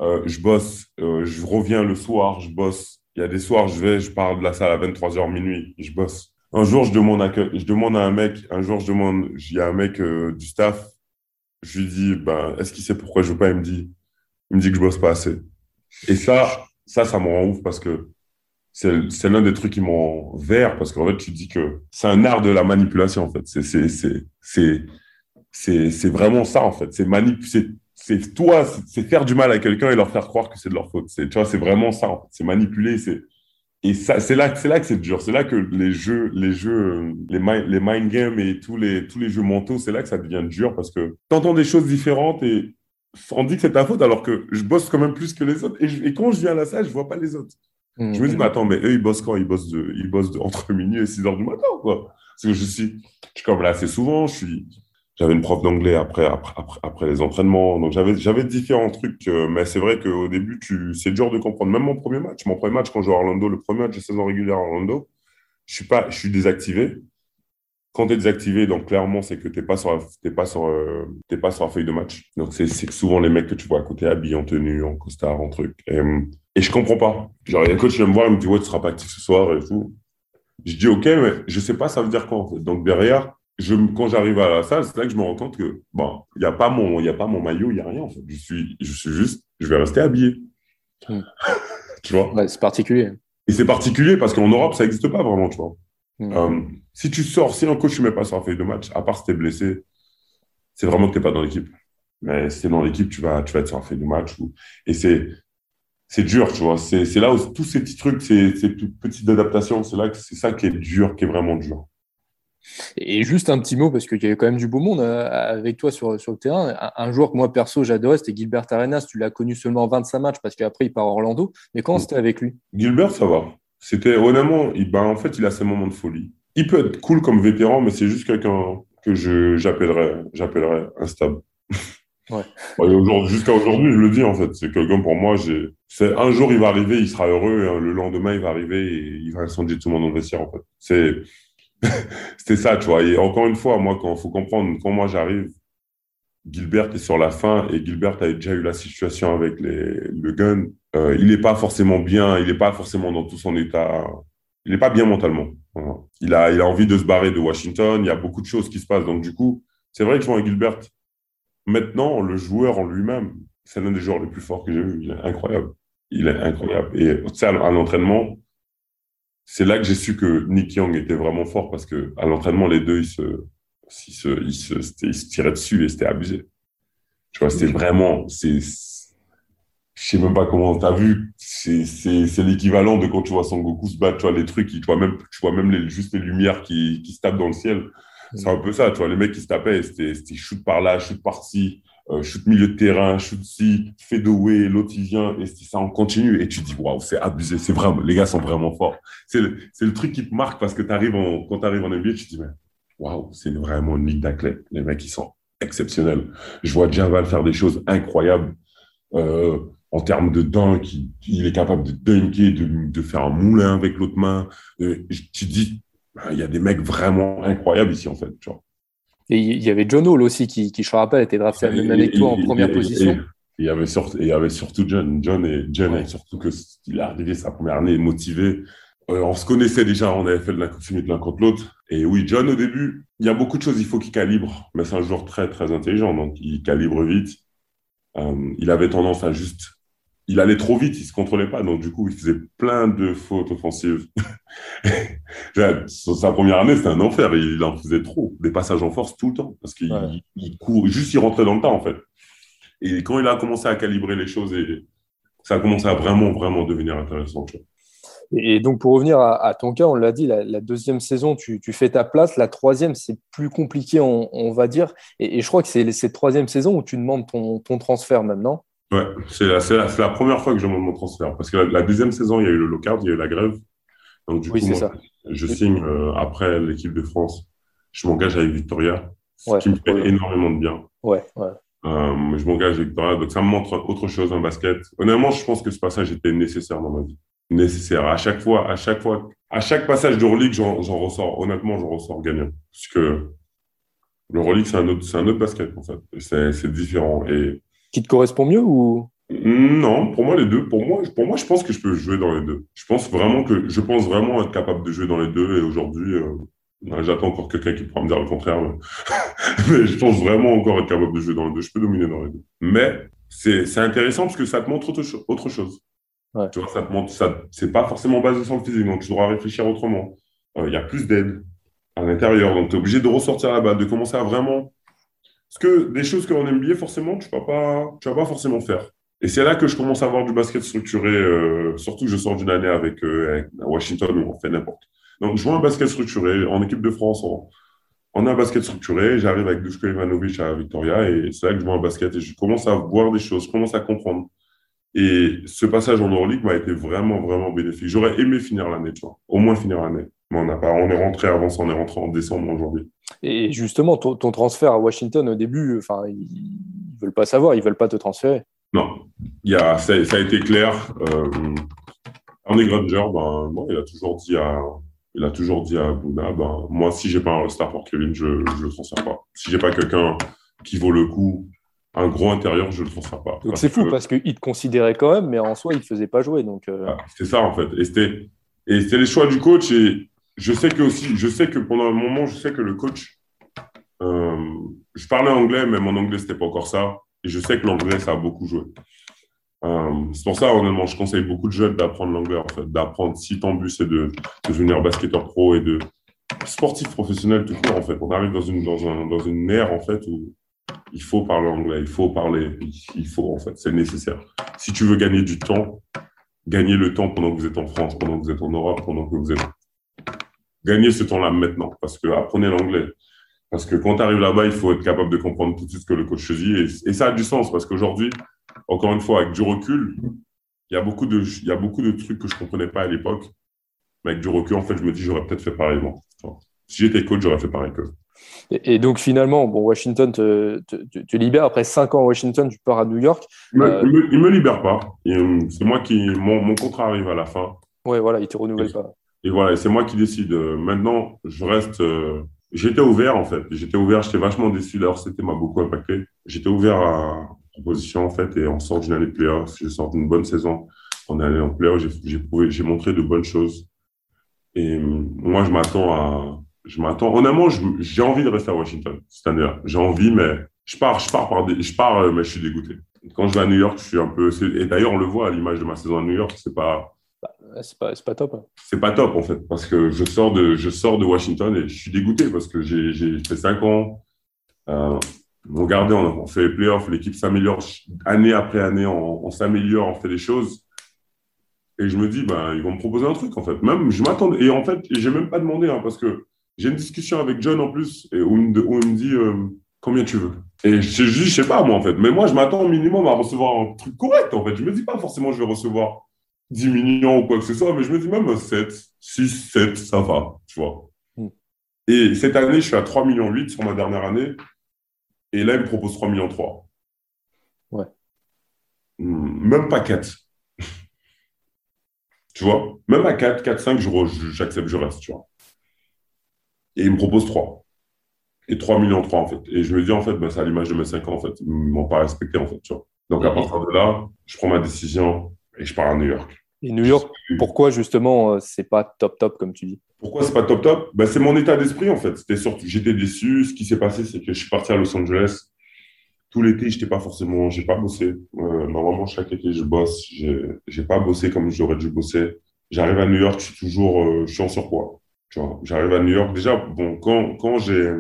euh, je bosse, euh, je reviens le soir, je bosse. Il y a des soirs, je vais, je pars de la salle à 23h minuit, et je bosse. Un jour, je demande à, je demande à un mec, un jour, je demande, il y a un mec euh, du staff, je lui dis, ben, est-ce qu'il sait pourquoi je veux pas? Il me dit, il me dit que je bosse pas assez. Et ça, ça, ça me rend ouf parce que c'est, l'un des trucs qui m'en vert parce qu'en fait, tu dis que c'est un art de la manipulation, en fait. C'est, c'est, c'est, c'est, c'est, vraiment ça, en fait. C'est manip, c'est, c'est toi, c'est, faire du mal à quelqu'un et leur faire croire que c'est de leur faute. Tu vois, c'est vraiment ça. C'est manipuler, c'est, et ça, c'est là, c'est là que c'est dur. C'est là que les jeux, les jeux, les mind, les mind games et tous les, tous les jeux mentaux, c'est là que ça devient dur parce que t'entends des choses différentes et on dit que c'est ta faute alors que je bosse quand même plus que les autres. Et, je- et quand je viens à la salle, je vois pas les autres. Mm. Je me dis, mais attends, mais eux, ils bossent quand? Ils bossent de, ils bossent de, entre minuit et 6 heures du matin, quoi. Parce que je suis, je suis comme là assez souvent, je suis, j'avais une prof d'anglais après, après, après, après les entraînements. Donc, j'avais, différents trucs, euh, mais c'est vrai qu'au début, c'est dur de comprendre. Même mon premier match, mon premier match quand je joue à Orlando, le premier match de saison régulière à Orlando, je suis pas, je suis désactivé. Quand tu es désactivé, donc clairement, c'est que tu n'es pas, sur la- pas, sur, euh, pas sur la feuille de match. Donc, c'est souvent les mecs que tu vois à côté habillés en tenue, en costard, en truc. Et, et je comprends pas. Genre, il y a le coach qui vient me voir, il me dit, ouais, tu seras pas actif ce soir et tout. Je dis, OK, mais je sais pas, ça veut dire quoi. Donc, derrière, je, quand j'arrive à la salle, c'est là que je me rends compte que, bon, il n'y a pas mon, il y a pas mon maillot, il n'y a rien, en fait. Je suis, je suis juste, je vais rester habillé. Hmm. tu vois? Ouais, c'est particulier. Et c'est particulier parce qu'en Europe, ça n'existe pas vraiment, tu vois. Mm. Euh, si tu sors, si un coach ne met pas sur la feuille de match, à part si tu es blessé, c'est vraiment que tu n'es pas dans l'équipe. Mais si tu es dans l'équipe, tu vas, tu vas être sur la feuille de match. Ou... Et c'est, c'est dur, tu vois. C'est, c'est là où tous ces petits trucs, ces, ces petites adaptations, c'est là que c'est ça qui est dur, qui est vraiment dur. Et juste un petit mot, parce qu'il y avait quand même du beau monde euh, avec toi sur, sur le terrain. Un, joueur que moi, perso, j'adorais, c'était Gilbert Arenas. Tu l'as connu seulement 25 matchs parce qu'après, il part à Orlando. Mais Mm. c'était avec lui? Gilbert, ça va. C'était honnêtement, il, ben, en fait, il a ses moments de folie. Il peut être cool comme vétéran, mais c'est juste quelqu'un que j'appellerais, instable. Ouais. Aujourd'hui- Jusqu'à aujourd'hui, je le dis en fait. C'est quelqu'un pour moi, c'est un jour il va arriver, il sera heureux, le lendemain il va arriver et il va incendier tout le monde dans le vestiaire en fait. C'est, c'était ça, tu vois. Et encore une fois, moi, quand faut comprendre, quand moi j'arrive, Gilbert est sur la fin et Gilbert a déjà eu la situation avec le gun. euh, il n'est pas forcément bien, il n'est pas forcément dans tout son état. Il n'est pas bien mentalement. Il, a, il a envie de se barrer de Washington. Il y a beaucoup de choses qui se passent. Donc, du coup, c'est vrai que je vois Gilbert. Maintenant, le joueur en lui-même, c'est l'un des joueurs les plus forts que j'ai vu. Il est incroyable. Il est incroyable. Et ça, à l'entraînement, c'est là que j'ai su que Nick Young était vraiment fort parce que à l'entraînement, les deux, ils se, ils se, ils se, ils se tiraient dessus et c'était abusé. Tu vois, c'était vraiment, c'est, je sais même pas comment t'as vu, c'est, l'équivalent de quand tu vois Son Goku se battre, tu vois, les trucs, tu vois même, tu vois même les, juste les lumières qui, qui se tapent dans le ciel. C'est un peu ça, tu vois, les mecs qui se tapaient, c'était, shoot par là, shoot par-ci, euh, shoot milieu de terrain, shoot ci, fade away, l'autre il vient, et ça en continue. Et tu te dis, waouh, c'est abusé, c'est vraiment, les gars sont vraiment forts. C'est le, le truc qui te marque parce que t'arrives en, quand t'arrives en NBA, tu te dis, mais waouh, c'est vraiment une ligue d'athlètes. Les mecs, ils sont exceptionnels. Je vois Javal faire des choses incroyables. Euh, en termes de dunk, il, est capable de dunker, de, faire un moulin avec l'autre main. Euh, tu dis, ben, il y a des mecs vraiment incroyables ici, en fait. Tu vois. Et il y avait John Hall aussi, qui, qui je rappelle, était drafté la même année que toi en première position. il y avait surtout, il y avait surtout John. John et John, surtout que il est arrivé sa première année motivé. Euh, on se connaissait déjà, on avait fait de l'inconfirmé de l'un contre l'autre. Et oui, John, au début, il y a beaucoup de choses, il faut qu'il calibre. Mais c'est un joueur très, très intelligent, donc il calibre vite. Euh, il avait tendance à juste il allait trop vite, il se contrôlait pas, donc du coup, il faisait plein de fautes offensives. Sa première année, c'était un enfer, il en faisait trop, des passages en force tout le temps, parce qu'il court, juste il rentrait dans le temps en fait. Et quand il a commencé à calibrer les choses, et ça a commencé à vraiment, vraiment devenir intéressant. Et donc, pour revenir à, ton cas, on l'a dit, la, deuxième saison, tu, fais ta place. La troisième, c'est plus compliqué, on, va dire. Et, je crois que c'est cette troisième saison où tu demandes ton, ton transfert maintenant. Ouais, c'est la, la, la, première fois que je demande mon transfert. Parce que la, deuxième saison, il y a eu le lockout, il y a eu la grève. Donc, du coup, moi, je signe euh, après l'équipe de France. Je m'engage avec Victoria, ce qui me fait énormément de bien. Ouais, ouais. Euh, je m'engage avec Victoria. Donc, ça me montre autre chose en basket. Honnêtement, je pense que ce passage était nécessaire dans ma vie. Nécessaire. À chaque fois, à chaque fois, à chaque passage d'Euroleague, j'en ressors, honnêtement, j'en ressors gagnant. Parce que l'Euroleague, c'est un autre, c'est un autre basket, en fait. C'est différent. Et qui te correspond mieux ou? Non, pour moi les deux. Pour moi, pour moi, je pense que je peux jouer dans les deux. Je pense vraiment que je pense vraiment être capable de jouer dans les deux. Et aujourd'hui, euh, j'attends encore quelqu'un qui pourra me dire le contraire. Mais... je pense vraiment encore être capable de jouer dans les deux. Je peux dominer dans les deux. Mais c'est intéressant parce que ça te montre autre, autre chose. Tu vois, ça te montre, ça, c'est pas forcément basé sur le physique, donc tu dois réfléchir autrement. Euh, il y a plus d'aide à l'intérieur, donc tu es obligé de ressortir la balle, de commencer à vraiment parce que des choses aime bien, forcément, tu ne vas, pas, pas forcément faire. Et c'est là que je commence à avoir du basket structuré, euh, surtout que je sors d'une année avec, euh, Washington où on fait n'importe. Donc, je vois un basket structuré. En équipe de France, on, a un basket structuré. J'arrive avec Dushko Ivanovic à Victoria et c'est là que je vois un basket et je commence à voir des choses, je commence à comprendre. Et ce passage en Euroleague m'a été vraiment, vraiment bénéfique. J'aurais aimé finir l'année, tu vois, au moins finir l'année. Mais on n'a pas, on est rentré avant on est rentré en décembre aujourd'hui. Et justement, ton, transfert à Washington au début, enfin, ils ne veulent pas savoir, ils ne veulent pas te transférer. Non, il y a, ça, a été clair. Euh, Ernie Granger, ben, bon, il a toujours dit à, il a toujours dit à Bouna, ben, moi, si j'ai pas un star pour Kevin, je ne le transfère pas. Si j'ai pas quelqu'un qui vaut le coup, un gros intérieur, je le transfère pas. Donc c'est fou parce qu'il te considérait quand même, mais en soi, il ne faisait pas jouer. Donc, euh. ah, c'est ça, en fait. Et c'était, et c'était les choix du coach. Et je sais que aussi, je sais que pendant un moment, je sais que le coach, euh, je parlais anglais, mais mon anglais, c'était pas encore ça. Et je sais que l'anglais, ça a beaucoup joué. Euh, c'est pour ça, honnêtement, je conseille beaucoup de jeunes d'apprendre l'anglais, en fait, d'apprendre si ton but, c'est de, devenir basketteur pro et de sportif professionnel tout court, en fait. On arrive dans une, dans, un, dans une ère, en fait, où il faut parler anglais, il faut parler, il faut, en fait, c'est nécessaire. Si tu veux gagner du temps, gagner le temps pendant que vous êtes en France, pendant que vous êtes en Europe, pendant que vous êtes Gagnez ce temps-là maintenant, parce que apprenez l'anglais. Parce que quand tu arrives là-bas, il faut être capable de comprendre tout de suite ce que le coach dit. Et, ça a du sens, parce qu'aujourd'hui, encore une fois, avec du recul, il y, a beaucoup de, il y a beaucoup de trucs que je ne comprenais pas à l'époque. Mais avec du recul, en fait, je me dis, j'aurais peut-être fait pareil. Si j'étais coach, j'aurais fait pareil que. Et, et, donc finalement, bon, Washington te, te, libère. Après cinq ans à Washington, tu pars à New York. Il ne me, me, libère pas. Euh, c'est moi qui. Mon, mon, contrat arrive à la fin. Oui, voilà, il ne te renouvelle pas. Et voilà, c'est moi qui décide. Euh, maintenant, je reste. Euh, j'étais ouvert en fait. J'étais ouvert. J'étais vachement déçu. D'ailleurs, c'était m'a beaucoup impacté. J'étais ouvert à proposition, en fait, et on sort d'une année de playoff. Je sors d'une bonne saison. On est allé en playoff, j'ai montré de bonnes choses. Et moi, je m'attends à, je m'attends, honnêtement, j'ai envie de rester à Washington cette année-là. J'ai envie, mais je pars, je pars par des, je pars, euh, mais je suis dégoûté. Quand je vais à New York, je suis un peu, et d'ailleurs, on le voit à l'image de ma saison à New York, c'est pas, bah, c'est pas, pas, top. Hein. C'est pas top, en fait, parce que je sors de, je sors de Washington et je suis dégoûté parce que j'ai fait cinq ans. Euh, on gardait, on, fait les playoffs, l'équipe s'améliore année après année, on, s'améliore, on fait des choses. Et je me dis, ben, ils vont me proposer un truc, en fait. Même, je m'attendais. Et en fait, j'ai même pas demandé, hein, parce que j'ai une discussion avec John en plus, et où, il me dit euh, combien tu veux. Et je, je, je sais pas, moi, en fait. Mais moi, je m'attends au minimum à recevoir un truc correct, en fait. Je me dis pas forcément je vais recevoir 10 millions ou quoi que ce soit, mais je me dis même 7, 6, 7, ça va, tu vois. Hmm. Et cette année, je suis à 3 millions 8 sur ma dernière année. Et là, il me propose 3 millions 3. Ouais. Hmm, même pas 4. tu vois? Même à 4, 4, 5, j'accepte, je, reste, tu vois. Et il me propose 3. Et 3 millions 3, en fait. Et je me dis, en fait, ben, c'est à l'image de mes 5 ans, en fait. Ils ne m'ont pas respecté, en fait, tu vois. Donc, à partir de là, je prends ma décision et je pars à New York. Et New York, pourquoi justement euh, c'est pas top top comme tu dis? Pourquoi c'est pas top top? Ben, C'est mon état d'esprit en fait. C'était surtout, j'étais déçu. Ce qui s'est passé, c'est que je suis parti à Los Angeles. Tout l'été, j'étais pas forcément, j'ai pas bossé. Euh, normalement, chaque été, je bosse. J'ai pas bossé comme j'aurais dû bosser. J'arrive à New York, je suis toujours, euh, je suis en surpoids. J'arrive à New York. Déjà, bon, quand, quand j'ai,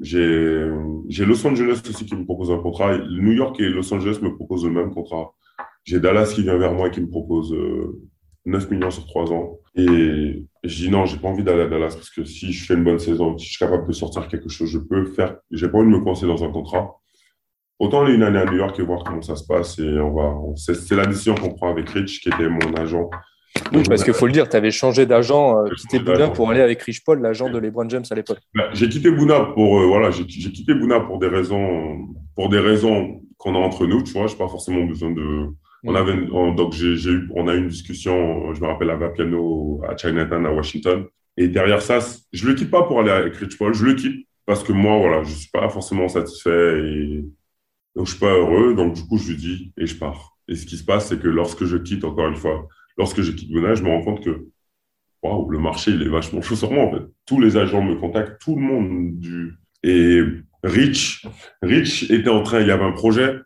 j'ai, j'ai Los Angeles aussi qui me propose un contrat. New York et Los Angeles me proposent le même contrat. J'ai Dallas qui vient vers moi et qui me propose 9 euh, millions sur 3 ans. Et je dis non, j'ai pas envie d'aller à Dallas parce que si je fais une bonne saison, si je suis capable de sortir quelque chose, je peux faire. J'ai pas envie de me coincer dans un contrat. Autant aller une année à New York et voir comment ça se passe. Et on va. C'est la décision qu'on prend avec Rich, qui était mon agent. Oui, parce qu'il faut le dire, tu avais changé d'agent, euh, quitté Bouna pour aller avec Rich Paul, l'agent de LeBron James à l'époque. Bah, j'ai quitté Bouna pour euh, voilà, j'ai quitté Bouna pour des raisons pour des raisons qu'on a entre nous, tu vois. J'ai pas forcément besoin de on, avait, donc j'ai, eu, on a eu une discussion, je me rappelle, à Vapiano à Chinatown, à Washington. Et derrière ça, je le quitte pas pour aller avec Rich Paul, je le quitte parce que moi, voilà, je suis pas forcément satisfait et donc je suis pas heureux. Donc du coup, je lui dis et je pars. Et ce qui se passe, c'est que lorsque je quitte, encore une fois, lorsque je quitte Bonnage, je me rends compte que waouh, le marché, il est vachement chaud sur moi, en fait. Tous les agents me contactent, tout le monde du. Et Rich, Rich était en train, il y avait un projet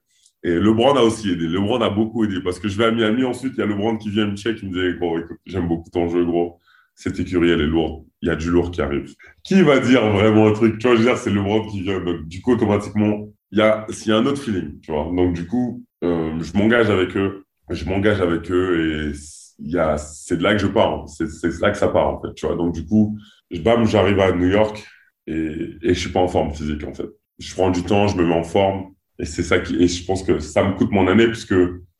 et LeBron a aussi aidé. LeBron a beaucoup aidé parce que je vais à Miami. Ensuite, il y a LeBron qui vient me check, qui me dit Gros, écoute, j'aime beaucoup ton jeu, gros. Cette écurie, elle est lourde. Il y a du lourd qui arrive. Qui va dire vraiment un truc? Tu vois, je veux dire, c'est LeBron qui vient. Donc, du coup, automatiquement, il y a, il y a un autre feeling, tu vois. Donc, du coup, euh, je m'engage avec eux. Je m'engage avec eux et il c'est de là que je pars. C'est, c'est là que ça part, en fait, tu vois. Donc, du coup, bam, j'arrive à New York et, et je suis pas en forme physique, en fait. Je prends du temps, je me mets en forme et c'est ça qui, et je pense que ça me coûte mon année puisque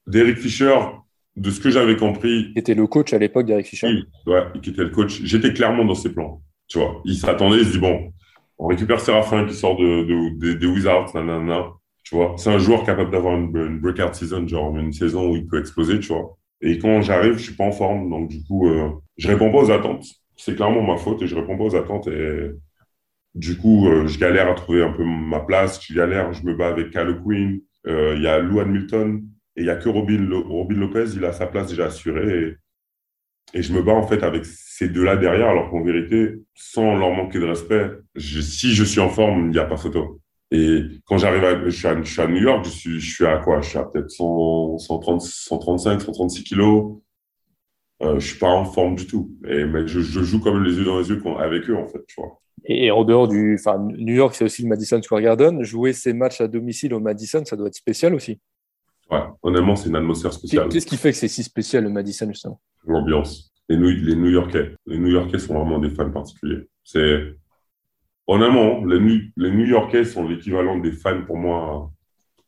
Derek Fisher, de ce que j'avais compris. Qui était le coach à l'époque, Derek Fisher. Oui, ouais, qui était le coach. J'étais clairement dans ses plans. Tu vois, il s'attendait, il se dit bon, on récupère Séraphin qui sort de, de, des Wizards, nanana. Tu vois, c'est un joueur capable d'avoir une, une, breakout season, genre une saison où il peut exploser, tu vois. Et quand j'arrive, je suis pas en forme, donc du coup, euh, je réponds pas aux attentes. C'est clairement ma faute et je réponds pas aux attentes et du coup, euh, je galère à trouver un peu ma place. Je galère, je me bats avec Cal Queen. Euh, il y a Lou Hamilton et il y a que Robin, Lopez. Il a sa place déjà assurée. Et je me bats en fait avec ces deux-là derrière, alors qu'en vérité, sans leur manquer de respect, si je suis en forme, il n'y a pas photo. Et quand j'arrive à, je suis à, New York, je suis, je suis à quoi? Je suis à peut-être 130, 135, 136 kilos. Euh, je suis pas en forme du tout. Et, mais je, je joue comme les yeux dans les yeux avec eux, en fait, tu vois. Et en dehors du. Enfin, New York, c'est aussi le Madison Square Garden. Jouer ces matchs à domicile au Madison, ça doit être spécial aussi. Ouais, honnêtement, c'est une atmosphère spéciale. Qu'est-ce qui fait que c'est si spécial le Madison, justement? L'ambiance. Les, les New Yorkais. Les New Yorkais sont vraiment des fans particuliers. C'est. Honnêtement, les, les New Yorkais sont l'équivalent des fans pour moi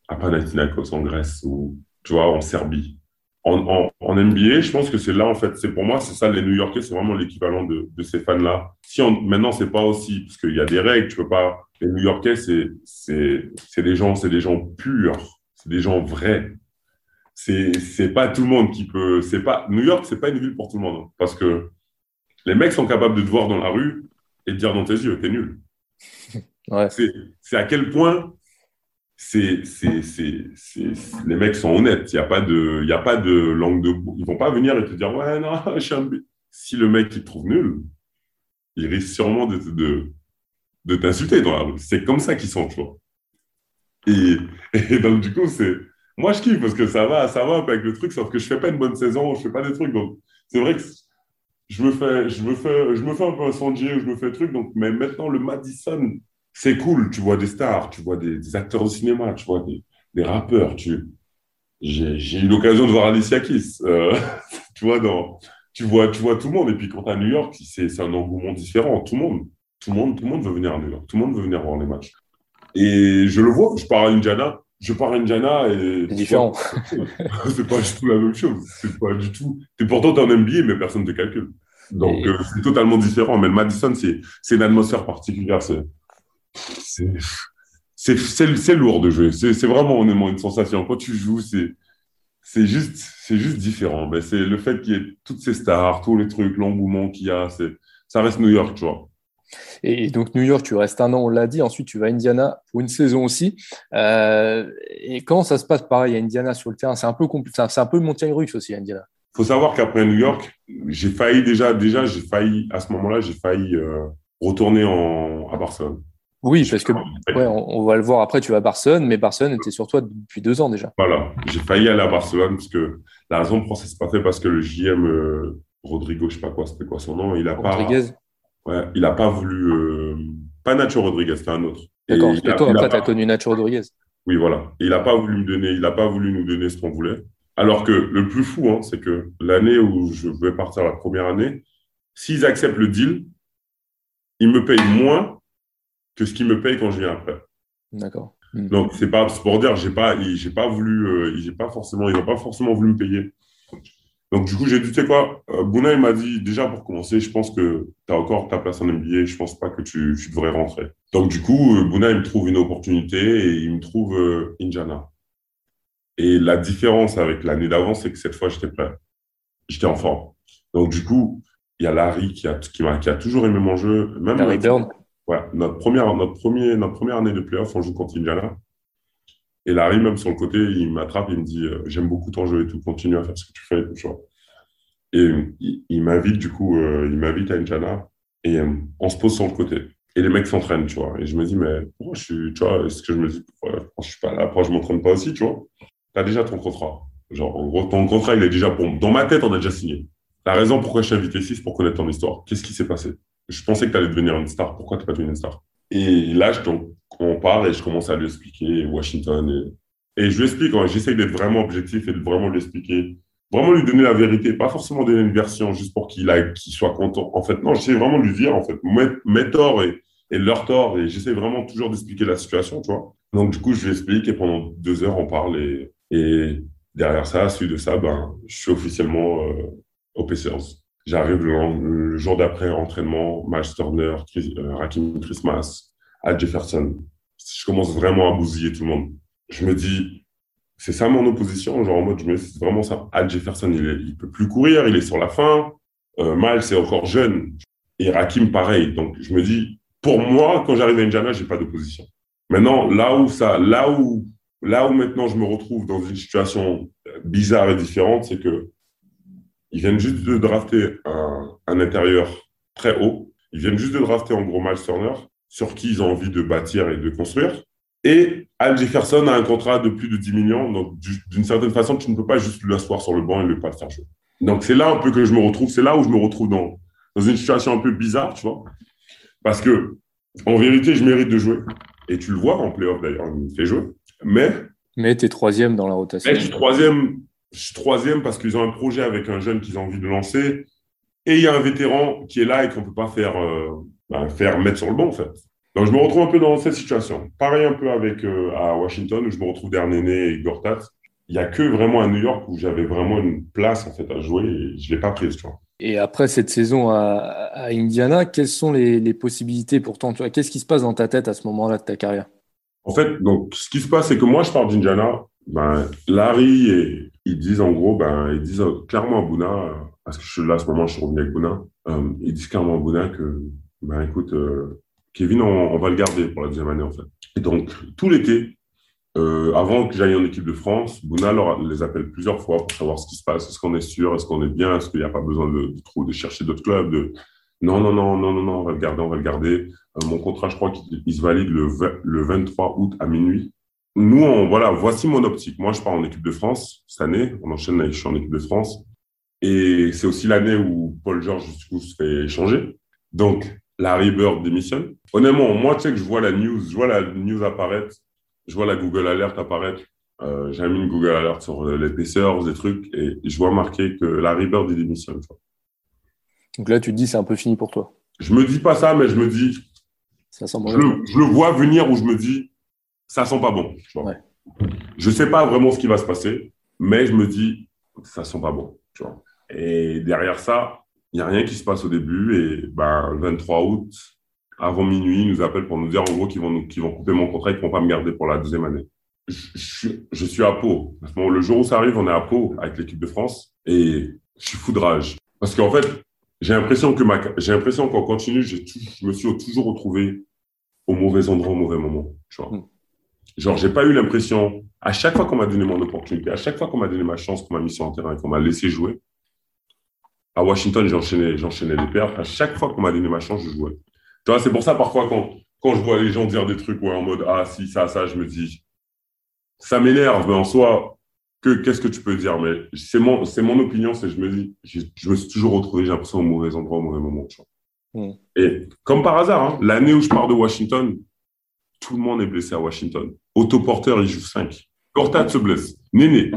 à Panathinaikos en Grèce ou, tu vois, en Serbie en, en, NBA, je pense que c'est là, en fait, c'est pour moi, c'est ça, les New Yorkais, c'est vraiment l'équivalent de, ces fans-là. Si on, maintenant, c'est pas aussi, parce qu'il y a des règles, tu peux pas, les New Yorkais, c'est, c'est, c'est des gens, c'est des gens purs, c'est des gens vrais. C'est, c'est pas tout le monde qui peut, c'est pas, New York, c'est pas une ville pour tout le monde, hein, parce que les mecs sont capables de te voir dans la rue et de dire dans tes yeux, t'es nul. C'est, à quel point c'est, les mecs sont honnêtes. Il n'y a, pas de, a pas de langue de boue. Ils vont pas venir et te dire Ouais, non, je suis un. Si le mec il trouve nul, il risque sûrement de, de, t'insulter dans la rue. C'est comme ça qu'ils sont, tu vois. Et, donc, du coup, c'est. Moi, je kiffe parce que ça va, ça va avec le truc, sauf que je fais pas une bonne saison, je fais pas des trucs. Donc, c'est vrai je me fais, je me un peu un sondier, je me fais truc. Donc, mais maintenant, le Madison, c'est cool. Tu vois des stars, tu vois des, acteurs de cinéma, tu vois des, rappeurs. Tu, j'ai, eu l'occasion de voir Alicia Keys. Euh, tu vois, tu vois, tu vois tout le monde. Et puis, quand tu à New York, c'est un engouement différent. Tout le monde, tout le monde, tout le monde veut venir à New York. Tout le monde veut venir voir les matchs. Et je le vois. Je pars à Indiana je pars à Indiana et. C'est différent. c'est pas du tout la même chose. C'est pas du tout. Et pourtant, tu es en NBA, mais personne ne te calcule. Donc, euh, c'est totalement différent. Mais le Madison, c'est une atmosphère particulière. C'est c'est lourd de jouer. C'est vraiment honnêtement une sensation. Quand tu joues, c'est juste, juste différent. Mais c'est le fait qu'il y ait toutes ces stars, tous les trucs, l'engouement qu'il y a. Ça reste New York, tu vois. Et, donc New York, tu restes un an, on l'a dit. Ensuite, tu vas à Indiana pour une saison aussi. Euh, et comment ça se passe pareil à Indiana sur le terrain? C'est un peu compliqué. C'est un peu montagne russe aussi à Indiana. Il faut savoir qu'après New York, j'ai failli déjà, déjà, j'ai failli à ce moment-là, j'ai failli euh, retourner en, à Barcelone. Oui, parce que ouais, on, va le voir après, tu vas à Barcelone, mais Barcelone était sur toi depuis deux ans déjà. Voilà, j'ai failli aller à Barcelone parce que la raison pour ça s'est passé parce que le JM euh, Rodrigo, je sais pas quoi, c'était quoi son nom, il a Rodriguez. pas. Ouais, il n'a pas voulu. Euh, pas Nacho Rodriguez, c'était un autre. D'accord, et, toi, après, tu as connu Nacho Rodriguez? Oui, voilà. il n'a pas voulu me donner, il n'a pas voulu nous donner ce qu'on voulait. Alors que le plus fou, hein, c'est que l'année où je vais partir la première année, s'ils acceptent le deal, ils me payent moins que ce qu'ils me payent quand je viens après. D'accord. Donc c'est pas pour dire j'ai pas j'ai pas voulu euh, j'ai pas forcément ils n'ont pas forcément voulu me payer donc, du coup, j'ai dit, tu sais quoi, euh, Bouna, il m'a dit, déjà pour commencer, je pense que tu as encore ta place en NBA, je pense pas que tu, tu devrais rentrer. Donc, du coup, euh, Bouna, il me trouve une opportunité et il me trouve euh, Indiana. Et la différence avec l'année d'avant, c'est que cette fois, j'étais prêt. J'étais en forme. Donc, du coup, il y a Larry qui a, qui, a, qui a toujours aimé mon jeu. Même Larry Bird. Ouais, notre première, notre, premier, notre première année de playoff, on joue contre Indiana. Et Larry, même sur le côté, il m'attrape, il me dit euh, J'aime beaucoup ton jeu et tout, continue à faire ce que tu fais. Et, et il, m'invite, du coup, euh, il m'invite à Indiana et euh, on se pose sur le côté. Et les mecs s'entraînent, tu vois. Et je me dis Mais pourquoi je suis, tu vois, est-ce que je me dis pourquoi je suis pas là, pourquoi je m'entraîne pas aussi, tu vois Tu as déjà ton contrat. Genre, en gros, ton contrat, il est déjà pour. Dans ma tête, on a déjà signé. La raison pourquoi je t'ai invité ici, c'est pour connaître ton histoire. Qu'est-ce qui s'est passé? Je pensais que tu allais devenir une star. Pourquoi tu n'es pas devenu une star? Et là, je, donc, on parle et je commence à lui expliquer Washington et, je lui explique, hein, j'essaie d'être vraiment objectif et de vraiment lui expliquer, vraiment lui donner la vérité, pas forcément donner une version juste pour qu'il soit content. En fait, non, j'essaie vraiment de lui dire, en fait, mes, torts et, et leur tort, et j'essaie vraiment toujours d'expliquer la situation, tu vois. Donc, du coup, je lui explique et pendant deux heures, on parle et, derrière ça, suite de ça, ben, je suis officiellement euh, au Pacers. J'arrive le, jour d'après entraînement, Miles Turner, euh, Rakim Christmas, Al Jefferson. Je commence vraiment à bousiller tout le monde. Je me dis, c'est ça mon opposition, genre en mode, je me dis, c'est vraiment ça. Al Jefferson, il, est, il peut plus courir, il est sur la fin. Euh, Miles, c'est encore jeune. Et Rakim, pareil. Donc, je me dis, pour moi, quand j'arrive à Indiana, j'ai pas d'opposition. Maintenant, là où ça, là où, là où maintenant je me retrouve dans une situation bizarre et différente, c'est que ils viennent juste de drafter un, un intérieur très haut. Ils viennent juste de drafter en gros Miles Turner, sur qui ils ont envie de bâtir et de construire. Et Al Jefferson a un contrat de plus de 10 millions. Donc, d'une certaine façon, tu ne peux pas juste l'asseoir sur le banc et ne pas le faire jouer. Donc, c'est là un peu que je me retrouve. C'est là où je me retrouve dans, dans une situation un peu bizarre, tu vois. Parce que, en vérité, je mérite de jouer. Et tu le vois en playoff d'ailleurs, il me fait jouer. Mais. Mais tu es troisième dans la rotation. je suis troisième je suis troisième parce qu'ils ont un projet avec un jeune qu'ils ont envie de lancer. Et il y a un vétéran qui est là et qu'on ne peut pas faire, euh, bah, faire mettre sur le banc, en fait. Donc, je me retrouve un peu dans cette situation. Pareil un peu avec euh, à Washington, où je me retrouve Dernéné et Gortat. Il n'y a que vraiment à New York où j'avais vraiment une place, en fait, à jouer et je ne l'ai pas prise, tu vois. Et après cette saison à, Indiana, quelles sont les, les possibilités pourtant Qu'est-ce qui se passe dans ta tête à ce moment-là de ta carrière? En fait, donc, ce qui se passe, c'est que moi, je pars d'Indiana. Ben, Larry et, ils disent en gros, ben, ils disent clairement à Bouna, parce que je suis là à ce moment, je suis revenu avec Bouna, euh, ils disent clairement à Bouna que, ben écoute, euh, Kevin, on, va le garder pour la deuxième année en fait. Et donc, tout l'été, euh, avant que j'aille en équipe de France, Bouna les appelle plusieurs fois pour savoir ce qui se passe. Est-ce qu'on est sûr? Est-ce qu'on est bien? Est-ce qu'il n'y a pas besoin de, de, chercher d'autres clubs. Non, non, non, non, non, on va le garder, on va le garder. Euh, mon contrat, je crois qu'il se valide le, le 23 août à minuit. Nous, voilà, voici mon optique. Moi, je pars en équipe de France cette année. On enchaîne, je suis en équipe de France. Et c'est aussi l'année où Paul George se fait échanger. Donc, Larry Bird démissionne. Honnêtement, moi, tu sais que je vois la news, je vois la news apparaître je vois la Google Alert apparaître. Euh, j'ai mis une Google Alert sur l'épaisseur, des trucs, et je vois marqué que la Bird démissionne. Donc là, tu te dis, c'est un peu fini pour toi. Je me dis pas ça, mais je me dis. Ça sent je, le, je, le, vois venir où je me dis, ça sent pas bon. Tu vois. Je sais pas vraiment ce qui va se passer, mais je me dis, ça sent pas bon. Tu vois. Et derrière ça, il n'y a rien qui se passe au début. Et ben, le 23 août, avant minuit, ils nous appellent pour nous dire en gros qu'ils vont, couper mon contrat et qu'ils ne vont pas me garder pour la deuxième année. Je, je, suis à Pau. Le jour où ça arrive, on est à Pau avec l'équipe de France et je suis fou de rage. Parce qu'en fait, j'ai l'impression que ma, j'ai l'impression qu'en continu, je me suis toujours retrouvé au mauvais endroit, au mauvais moment. Tu vois. Hmm. Genre, j'ai pas eu l'impression, à chaque fois qu'on m'a donné mon opportunité, à chaque fois qu'on m'a donné ma chance, qu'on m'a mis sur un terrain et qu'on m'a laissé jouer, à Washington, j'enchaînais, j'enchaînais les pertes. À chaque fois qu'on m'a donné ma chance, je jouais. Tu vois, c'est pour ça, parfois, quand, quand je vois les gens dire des trucs ouais, en mode Ah, si, ça, ça, je me dis, ça m'énerve, mais en soi, que, qu'est-ce que tu peux dire? Mais c'est mon, c'est mon opinion, c'est je me dis, je, me suis toujours retrouvé, j'ai l'impression, au mauvais endroit, au mauvais moment. Tu vois. Hmm. Et comme par hasard, hein, l'année où je pars de Washington, tout le monde est blessé à Washington. Autoporteur, il joue 5. Cortade se blesse. Néné.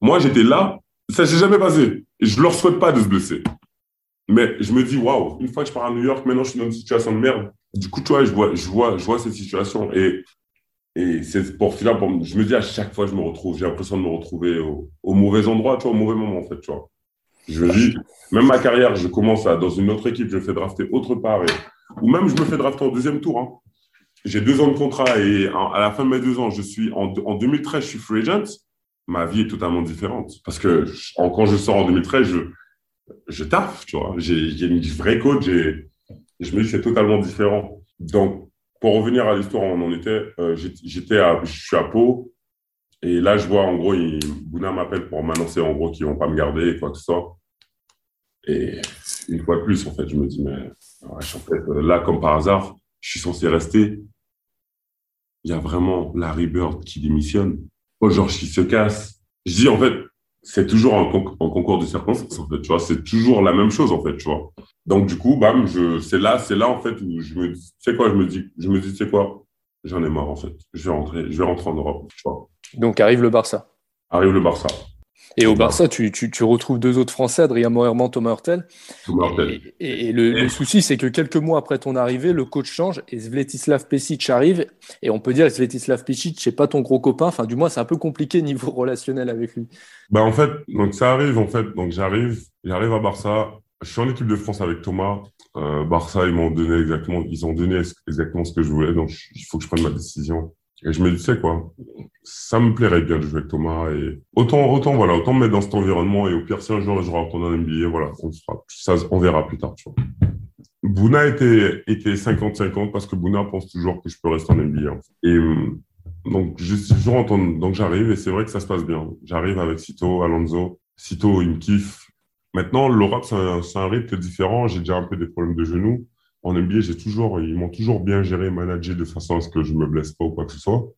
Moi, j'étais là, ça s'est jamais passé. Je leur souhaite pas de se blesser. Mais je me dis, waouh, une fois que je pars à New York, maintenant je suis dans une situation de merde. Du coup, tu vois, je vois, je vois, je vois cette situation. Et, et pour cela, je me dis à chaque fois, je me retrouve, j'ai l'impression de me retrouver au, mauvais endroit, tu au mauvais moment, en fait, tu vois. Je me dis, même ma carrière, je commence à, dans une autre équipe, je me fais drafter autre part. ou même, je me fais drafter en deuxième tour. Hein. J'ai deux ans de contrat et à la fin de mes deux ans, je suis en, en 2013, je suis free agent. Ma vie est totalement différente. Parce que quand je sors en 2013, je, je taffe, tu vois. J'ai une vraie coach et je me dis c'est totalement différent. Donc, pour revenir à l'histoire où on en était, euh, j'étais à, je suis à Pau et là, je vois en gros, il, Bouna m'appelle pour m'annoncer en gros qu'ils vont pas me garder, quoi que ce soit. Et une fois de plus, en fait, je me dis, mais en fait, euh, là, comme par hasard, je suis censé rester. Il y a vraiment Larry Bird qui démissionne. George qui se casse. Je dis, en fait, c'est toujours un, concours de circonstances, en fait, tu vois. C'est toujours la même chose, en fait, tu vois. Donc, du coup, bam, je, c'est là, c'est là, en fait, où je me dis, tu sais quoi, je me dis, je me dis, tu sais quoi, j'en ai marre, en fait. Je vais rentrer, je vais rentrer en Europe, tu vois. Donc, arrive le Barça. Arrive le Barça. Et au Barça, tu, tu, tu, retrouves deux autres Français, Adrien Moerman, Thomas Hurtel. Thomas Hurtel. Et, le, souci, c'est que quelques mois après ton arrivée, le coach change et Svetislav Pesic arrive. Et on peut dire Svetislav Pesic, c'est pas ton gros copain. Enfin, du moins, c'est un peu compliqué niveau relationnel avec lui. Bah, en fait, donc ça arrive, en fait. Donc, j'arrive, j'arrive à Barça. Je suis en équipe de France avec Thomas. Euh, Barça, ils m'ont donné exactement, ils ont donné exactement ce que je voulais. Donc, il faut que je prenne ma décision. Et je me disais, quoi, ça me plairait bien de jouer avec Thomas. Et autant, autant, voilà, autant me mettre dans cet environnement. Et au pire, si un jour je retourne en NBA, voilà, on, fera, ça, on verra plus tard, tu. Bouna était, était 50-50 parce que Bouna pense toujours que je peux rester en NBA. Et donc, je, je rentre donc j'arrive et c'est vrai que ça se passe bien. J'arrive avec Sito, Alonso. Sito, il me kiffe. Maintenant, l'Europe, c'est un, un rythme différent. J'ai déjà un peu des problèmes de genoux en NBA, j'ai toujours, ils m'ont toujours bien géré, managé de façon à ce que je me blesse pas ou quoi que ce soit.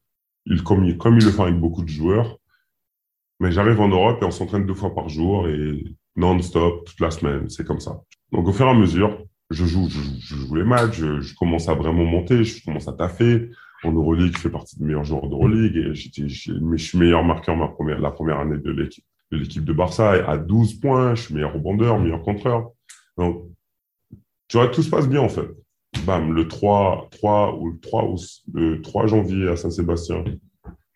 Ils, comme, comme ils le font avec beaucoup de joueurs. Mais j'arrive en Europe et on s'entraîne deux fois par jour et non-stop toute la semaine. C'est comme ça. Donc, au fur et à mesure, je joue, je, joue les matchs, je, commence à vraiment monter, je commence à taffer. En Euroleague, je fais partie des meilleurs joueurs d'Euroleague et j'étais, je suis meilleur marqueur ma première, la première année de l'équipe de de Barça à 12 points. Je suis meilleur rebondeur, meilleur contreur. Donc, tu vois, tout se passe bien en fait. Bam, le 3, 3 ou le 3, ou le 3 janvier à Saint-Sébastien,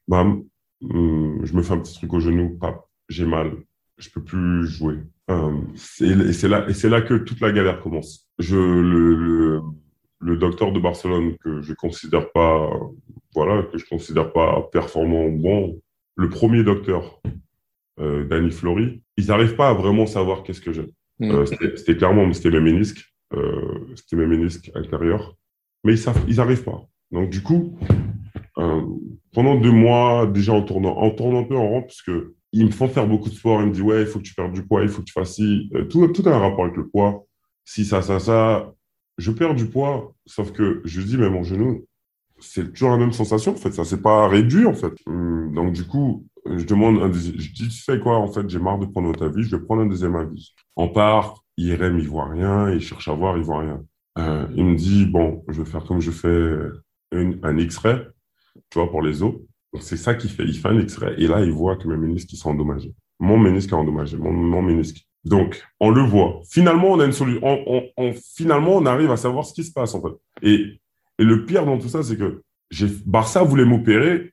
bam, hum, je me fais un petit truc au genou, pap, j'ai mal, je peux plus jouer. Hum, et c'est là, et c'est là que toute la galère commence. Je, le, le, docteur de Barcelone que je considère pas, voilà, que je considère pas performant bon, le premier docteur, euh, Danny Flory, ils n'arrivent pas à vraiment savoir qu'est-ce que j'ai. Mmh. Euh, c'était clairement, c'était le ménisque. Euh, c'était mes ménisques intérieurs. Mais ils n'arrivent pas. Donc, du coup, Euh, pendant deux mois, déjà en tournant, en tournant un peu en rond, parce que ils me font faire beaucoup de sport. Ils me disent, ouais, il faut que tu perdes du poids, il faut que tu fasses ci. Euh, tout, tout a un rapport avec le poids. Si ça, ça, ça. Je perds du poids, sauf que je dis, mais mon genou, c'est toujours la même sensation, en fait. Ça s'est pas réduit, en fait. Hum, donc, du coup, je demande un Je dis, tu sais quoi, en fait, j'ai marre de prendre votre avis, je vais prendre un deuxième avis. On part, IRM, rien, il cherche à voir, il voit rien. Euh, il me dit, bon, je vais faire comme je fais un X-ray, tu vois, pour les os. C'est ça qu'il fait. Il fait un X-ray et là, il voit que mes ménisques sont endommagés. Mon ménisque est endommagé, mon, mon. Donc, on le voit. Finalement, on a une solution. On, finalement, on arrive à savoir ce qui se passe, en fait. Et, et le pire dans tout ça, c'est que Barça voulait m'opérer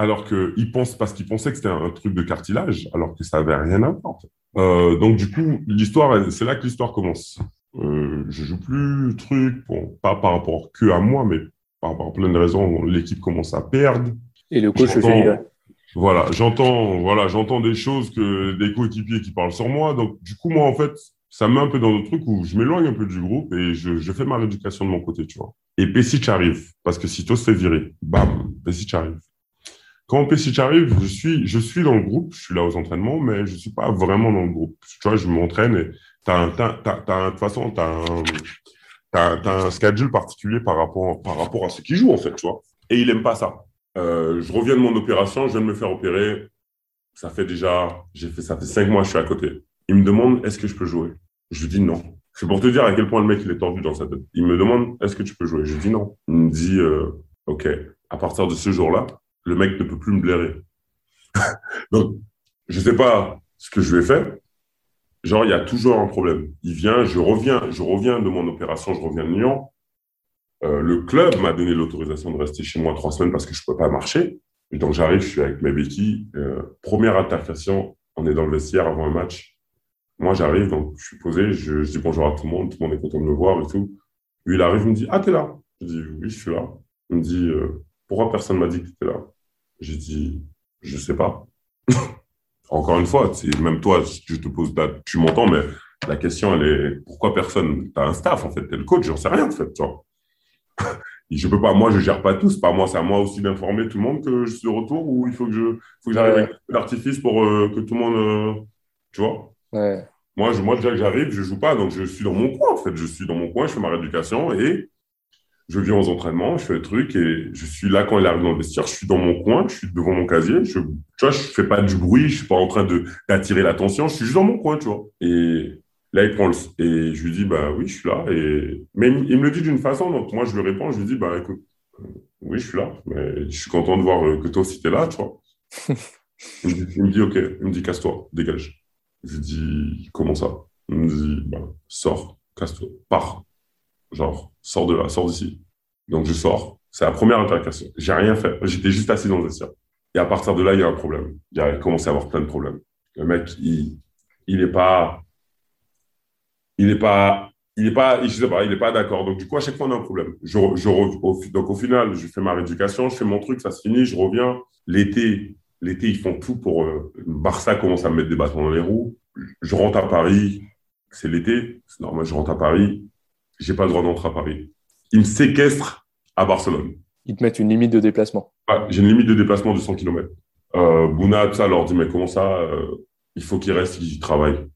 alors qu'il pense, parce qu'il pensait que c'était un, truc de cartilage, alors que ça avait rien à voir. Euh, donc, du coup, l'histoire, c'est là que l'histoire commence. Euh, je joue plus truc, bon, pas par rapport que à moi, mais par rapport à plein de raisons. L'équipe commence à perdre. Et le coach fait Voilà, j'entends, voilà, j'entends des choses que des coéquipiers qui parlent sur moi. Donc, du coup, moi, en fait, ça me met un peu dans le truc où je m'éloigne un peu du groupe et je, je, fais ma rééducation de mon côté, tu vois. Et Pesic arrive, parce que si toi se fait virer, bam, Pesic arrive. Quand Pesic arrive, je suis, je suis dans le groupe, je suis là aux entraînements, mais je suis pas vraiment dans le groupe. Tu vois, je m'entraîne et t'as de toute façon, t'as un, t'as, t'as un schedule particulier par rapport, par rapport à ce qu'il joue, en fait, tu vois. Et il aime pas ça. Euh, je reviens de mon opération, je viens de me faire opérer. Ça fait déjà, j'ai fait, ça fait cinq mois, je suis à côté. Il me demande, est-ce que je peux jouer? Je lui dis non. C'est pour te dire à quel point le mec, il est tordu dans sa tête. Il me demande, est-ce que tu peux jouer? Je lui dis non. Il me dit, euh, OK. À partir de ce jour-là, le mec ne peut plus me blairer. Donc, je sais pas ce que je vais faire. Genre, il y a toujours un problème. Il vient, je reviens, je reviens de mon opération, je reviens de Lyon. Euh, le club m'a donné l'autorisation de rester chez moi trois semaines parce que je ne peux pas marcher. Et donc j'arrive, je suis avec mes béquilles. Euh, première altercation, on est dans le vestiaire avant un match. Moi j'arrive, donc je suis posé, je, dis bonjour à tout le monde, tout le monde est content de me voir et tout. Lui il arrive, il me dit Ah, t'es là? Je dis Oui, je suis là. Il me dit euh, Pourquoi personne m'a dit que t'étais là? J'ai dit Je sais pas. Encore une fois, même toi, je te pose, tu m'entends, mais la question, elle est pourquoi personne T'as un staff, en fait, t'es le coach, j'en sais rien, en fait. Tu vois je peux pas, moi, je gère pas tout. C'est pas moi, c'est à moi aussi d'informer tout le monde que je suis de retour ou il faut que je, faut que j'arrive avec l'artifice pour euh, que tout le monde, euh, tu vois? Moi, je, moi, déjà que j'arrive, je joue pas, donc je suis dans mon coin, en fait. Je suis dans mon coin, je fais ma rééducation et je viens aux entraînements, je fais le truc et je suis là quand il arrive dans le vestiaire. Je suis dans mon coin, je suis devant mon casier. Je, tu vois, je fais pas du bruit, je suis pas en train de d'attirer l'attention. Je suis juste dans mon coin, tu vois. Et Là, il prend le... Et je lui dis, bah oui, je suis là. Et... Mais il me le dit d'une façon, donc moi, je lui réponds, je lui dis, bah écoute, euh, oui, je suis là, mais je suis content de voir euh, que toi aussi, tu es là, tu vois. il, me dit, ok, il me dit, casse-toi, dégage. Je lui dis, comment ça? Il me dit, bah, sors, casse-toi, pars. Genre, sors de là, sors d'ici. Donc, je sors. C'est la première intercation. J'ai rien fait. J'étais juste assis dans le vestiaire. Et à partir de là, il y a un problème. Il a commencé à avoir plein de problèmes. Le mec, il, il n'est pas il n'est pas, il est pas, je sais pas, il est pas d'accord. Donc, du coup, à chaque fois, on a un problème. Je, je, donc, au final, je fais ma rééducation, je fais mon truc, ça se finit, je reviens. L'été, l'été, ils font tout pour, euh, Barça commence à me mettre des bâtons dans les roues. Je rentre à Paris, c'est l'été, c'est normal, je rentre à Paris. J'ai pas le droit d'entrer à Paris. Ils me séquestrent à Barcelone. Ils te mettent une limite de déplacement. Ah, j'ai une limite de déplacement de 100 km. Euh, Bouna, ça leur dit, mais comment ça, euh, il faut qu'ils restent, qu'ils travaillent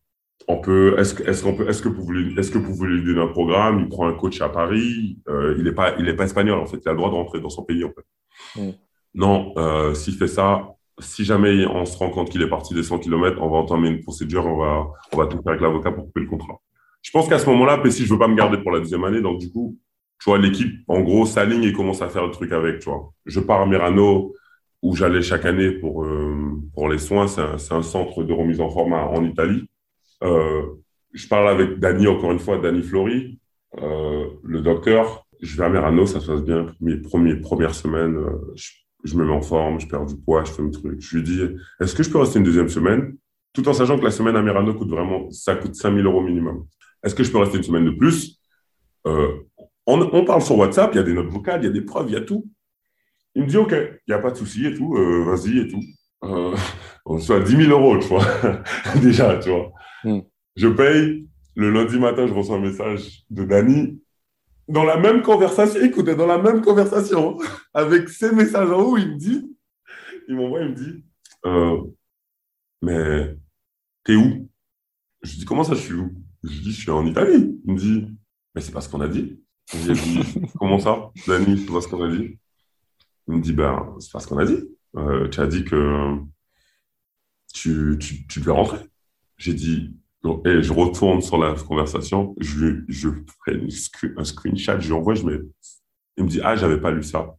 on peut, est-ce, est-ce qu'on peut, est-ce que vous voulez, est-ce que vous voulez lui donner un programme Il prend un coach à Paris. Euh, il n'est pas, il est pas espagnol en fait. Il a le droit de rentrer dans son pays en fait. Mm. Non, euh, s'il fait ça, si jamais on se rend compte qu'il est parti des 100 km, on va entamer une procédure, on va, on va tout faire avec l'avocat pour couper le contrat. Je pense qu'à ce moment-là, si je veux pas me garder pour la deuxième année, donc du coup, tu vois, l'équipe, en gros, s'aligne et commence à faire le truc avec, tu vois. Je pars à Mirano, où j'allais chaque année pour, euh, pour les soins. C'est un, centre de remise en forme en Italie. Euh, je parle avec Dani, encore une fois, Dani Flori, euh, le docteur. Je vais à Merano, ça se passe bien. Mes premières, premières semaines, euh, je, me mets en forme, je perds du poids, je fais mes trucs. Je lui dis, est-ce que je peux rester une deuxième semaine? Tout en sachant que la semaine à Merano coûte vraiment, ça coûte 5000 euros minimum. Est-ce que je peux rester une semaine de plus? On, parle sur WhatsApp, il y a des notes vocales, il y a des preuves, il y a tout. Il me dit, OK, il n'y a pas de souci et tout, vas-y et tout. on soit 10 000 euros, tu vois, déjà, tu vois. Hmm. Je paye. Le lundi matin, je reçois un message de Dani. dans la même conversation, écoutez, dans la même conversation, avec ces messages en haut, il me dit, il m'envoie, il me dit, euh, mais t'es où? Je dis, comment ça, je suis où? Je dis, je suis en Italie. Il me dit, mais c'est pas ce qu'on a dit. Je dis, comment ça, Dani, c'est pas ce qu'on a dit? Il me dit, ben, c'est pas ce qu'on a dit. Euh, tu as dit que tu, tu, tu devais rentrer. J'ai dit, et je retourne sur la conversation, je, je fais un screenshot, je lui envoie, je mets, il me dit, ah, j'avais pas lu ça.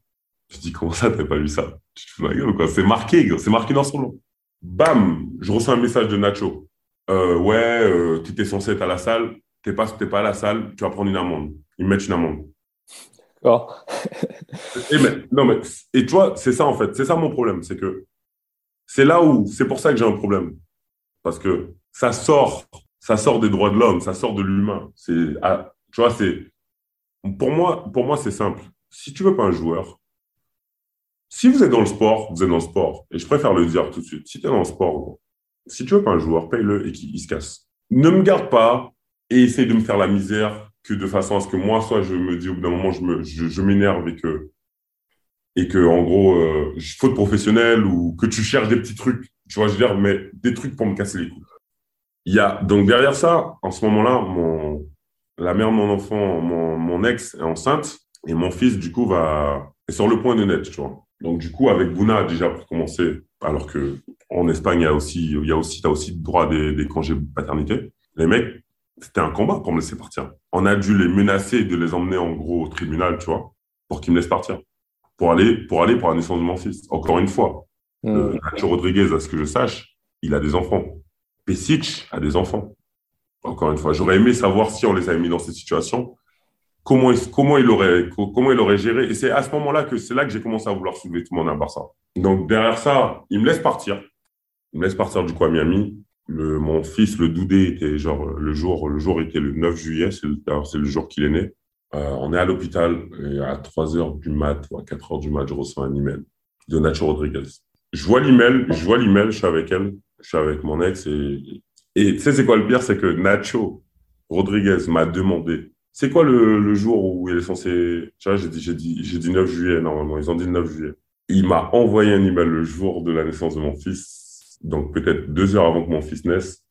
Je dis, comment ça, t'avais pas lu ça? Tu te fous la gueule, quoi? C'est marqué, c'est marqué dans son nom. Bam! Je reçois un message de Nacho. Euh, ouais, euh, tu étais censé être à la salle, t'es pas, t'es pas à la salle, tu vas prendre une amende. Ils mettent une amende. D'accord. et, mais, non, mais, et tu vois, c'est ça, en fait. C'est ça mon problème. C'est que c'est là où, c'est pour ça que j'ai un problème. Parce que ça sort, ça sort des droits de l'homme, ça sort de l'humain. C'est, ah, tu vois, c'est, pour moi, pour moi, c'est simple. Si tu veux pas un joueur, si vous êtes dans le sport, vous êtes dans le sport. Et je préfère le dire tout de suite. Si tu es dans le sport, si tu veux pas un joueur, paye-le et qu'il se casse. Ne me garde pas et essaye de me faire la misère que de façon à ce que moi, soit je me dis au bout d'un moment, je je, m'énerve et que, et que, en gros, euh, je faute professionnelle ou que tu cherches des petits trucs. Tu vois, je veux dire, mais des trucs pour me casser les couilles. Il y a, donc derrière ça, en ce moment-là, mon, la mère de mon enfant, mon, mon ex est enceinte et mon fils, du coup, va, est sur le point de naître, tu vois. Donc, du coup, avec Bouna, déjà, pour commencer, alors que en Espagne, il y a aussi, il y a aussi, t'as aussi droit des, des congés paternité. Les mecs, c'était un combat pour me laisser partir. On a dû les menacer de les emmener en gros au tribunal, tu vois, pour qu'ils me laissent partir. Pour aller, pour aller pour la naissance de mon fils. Encore une fois, mmh. Nacho Rodriguez, à ce que je sache, il a des enfants. Pesic a des enfants. Encore une fois, j'aurais aimé savoir si on les avait mis dans cette situation, comment, comment, il, aurait, comment il aurait géré. Et c'est à ce moment-là que c'est là que j'ai commencé à vouloir soulever tout le monde à Barça. Donc derrière ça, il me laisse partir. Laisse partir du coup à Miami. Le, mon fils, le Doudé, était genre le jour, le jour était le 9 juillet, c'est le, jour qu'il est né. Euh, on est à l'hôpital et à 3 heures du mat ou à 4 heures du mat, je reçois un email de Nacho Rodriguez. Je vois l'email, je vois l'email, je suis avec elle, je suis avec mon ex et, tu sais c'est quoi le pire, c'est que Nacho Rodriguez m'a demandé c'est quoi le, le, jour où il est censé. Tu vois, j'ai dit, dit, j'ai dit 9 juillet, normalement. Ils ont dit le 9 juillet. Il m'a envoyé un email le jour de la naissance de mon fils, donc peut-être deux heures avant que mon fils naisse,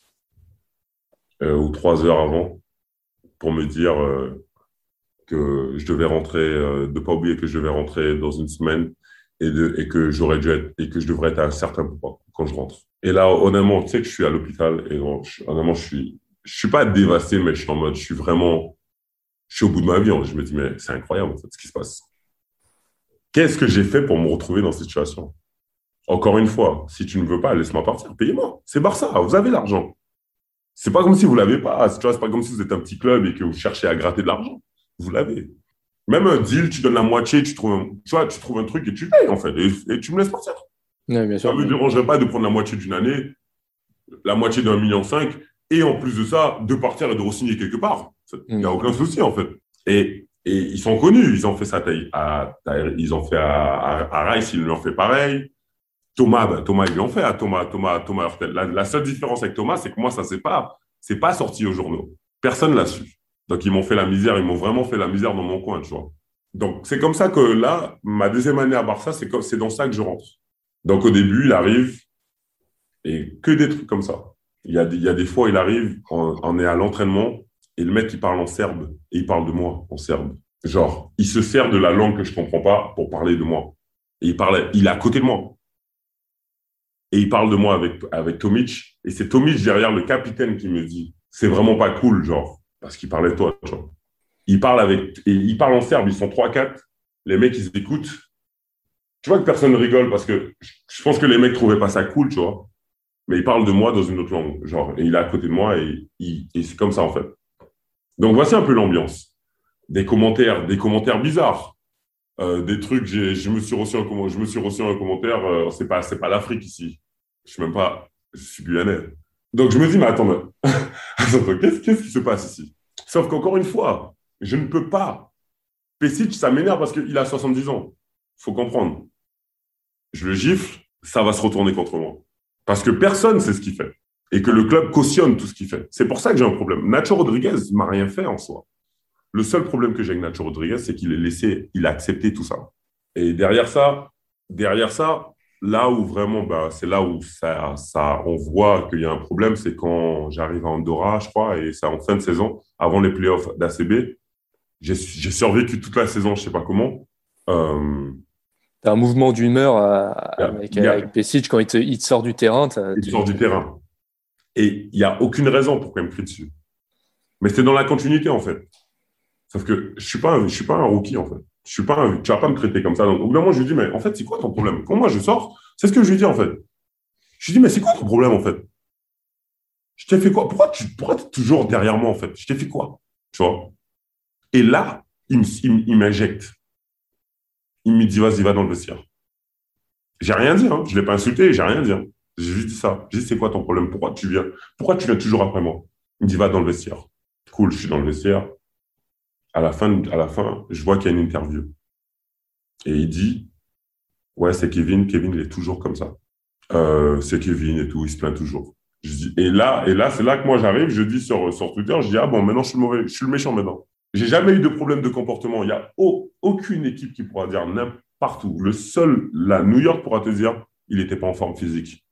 euh, ou trois heures avant, pour me dire euh, que je devais rentrer, euh, de pas oublier que je devais rentrer dans une semaine et, de, et que j'aurais dû être, et que je devrais être à un certain point quand je rentre. Et là, honnêtement, tu sais que je suis à l'hôpital et honnêtement, je suis, je suis pas dévasté, mais je suis en mode, je suis vraiment je suis au bout de ma vie. Je me dis, mais c'est incroyable ce qui se passe. Qu'est-ce que j'ai fait pour me retrouver dans cette situation? Encore une fois, si tu ne veux pas, laisse-moi partir, payez-moi. C'est Barça, vous avez l'argent. C'est pas comme si vous l'avez pas. Tu vois, c'est pas comme si vous êtes un petit club et que vous cherchez à gratter de l'argent. Vous l'avez. Même un deal, tu donnes la moitié, tu trouves un, tu vois, tu trouves un truc et tu payes en fait, et, tu me laisses partir. bien sûr. Ça ne me dérangerait pas de prendre la moitié d'une année, la moitié d'un million cinq, et en plus de ça, de partir et de re-signer quelque part. Il n'y a mm. aucun souci, en fait. Et, et, ils sont connus. Ils ont fait ça à, ils ont fait à, à, Rice, ils lui ont fait pareil. Thomas, ben, Thomas, ils lui ont fait à Thomas, Thomas, Thomas La, seule différence avec Thomas, c'est que moi, ça c'est pas, c'est pas sorti aux journaux. Personne l'a su. Donc, ils m'ont fait la misère, ils m'ont vraiment fait la misère dans mon coin, tu vois. Donc, c'est comme ça que là, ma deuxième année à Barça, c'est c'est dans ça que je rentre. Donc, au début, il arrive et que des trucs comme ça. Il y a des, il y a des fois, il arrive, on, est à l'entraînement et le mec, il parle en serbe et il parle de moi en serbe. Genre, il se sert de la langue que je comprends pas pour parler de moi. Et il parle, il est à côté de moi. Et il parle de moi avec, avec Tomic. Et c'est Tomic derrière le capitaine qui me dit, c'est vraiment pas cool, genre, parce qu'il parlait de toi, genre. Il parle avec, et il parle en serbe, ils sont trois, quatre. Les mecs, ils écoutent. Tu vois que personne rigole parce que je pense que les mecs trouvaient pas ça cool, tu vois mais il parle de moi dans une autre langue. Genre, et il est à côté de moi et, c'est comme ça, en fait. Donc, voici un peu l'ambiance. Des commentaires, des commentaires bizarres. Euh, des trucs, je me suis reçu un, je me suis reçu un commentaire, euh, c'est pas, c'est pas l'Afrique ici. Je suis même pas, je suis guyanais. Donc, je me dis, mais attends, qu'est-ce, qui se passe ici? Sauf qu'encore une fois, je ne peux pas. Pesic, ça m'énerve parce qu'il a 70 ans. Faut comprendre. Je le gifle, ça va se retourner contre moi. Parce que personne ne sait ce qu'il fait. Et que le club cautionne tout ce qu'il fait. C'est pour ça que j'ai un problème. Nacho Rodriguez m'a rien fait en soi. Le seul problème que j'ai avec Nacho Rodriguez, c'est qu'il est laissé, il a accepté tout ça. Et derrière ça, derrière ça, là où vraiment, bah, c'est là où ça, ça, on voit qu'il y a un problème, c'est quand j'arrive à Andorra, je crois, et c'est en fin de saison, avant les playoffs d'ACB. J'ai survécu toute la saison, je ne sais pas comment. Euh, T'as un mouvement d'humeur avec, avec quand il te, sort du terrain. Il sort du terrain. Et il n'y a aucune raison pour qu'il me crie dessus. Mais c'est dans la continuité, en fait. Sauf que je ne suis, pas un, je suis pas un rookie, en fait. Je suis pas tu vas pas me traiter comme ça. Donc, au bout d'un moment, je lui dis, mais en fait, c'est quoi ton problème? Quand moi, je sors, c'est ce que je lui dis, en fait. Je lui dis, mais c'est quoi ton problème, en fait? Je t'ai fait quoi? Pourquoi tu pourquoi es toujours derrière moi, en fait? Je t'ai fait quoi? Tu vois? Et là, il m'injecte. Il me dit, vas-y, va dans le vestiaire. J'ai rien dit, hein. je ne l'ai pas insulté, j'ai rien dit. Hein. J'ai juste dit ça. J'ai dit, c'est quoi ton problème? Pourquoi tu viens? Pourquoi tu viens toujours après moi? Il me dit, va dans le vestiaire. Cool, je suis dans le vestiaire. À la fin, à la fin je vois qu'il y a une interview. Et il dit, ouais, c'est Kevin. Kevin, il est toujours comme ça. Euh, c'est Kevin et tout, il se plaint toujours. Je dis, et là, et là, c'est là que moi j'arrive, je dis sur, Twitter, je dis, ah bon, maintenant je suis le mauvais, je suis le méchant maintenant. J'ai jamais eu de problème de comportement. Il n'y a aucune équipe qui pourra dire où. Le seul, la New York pourra te dire, il n'était pas en forme physique.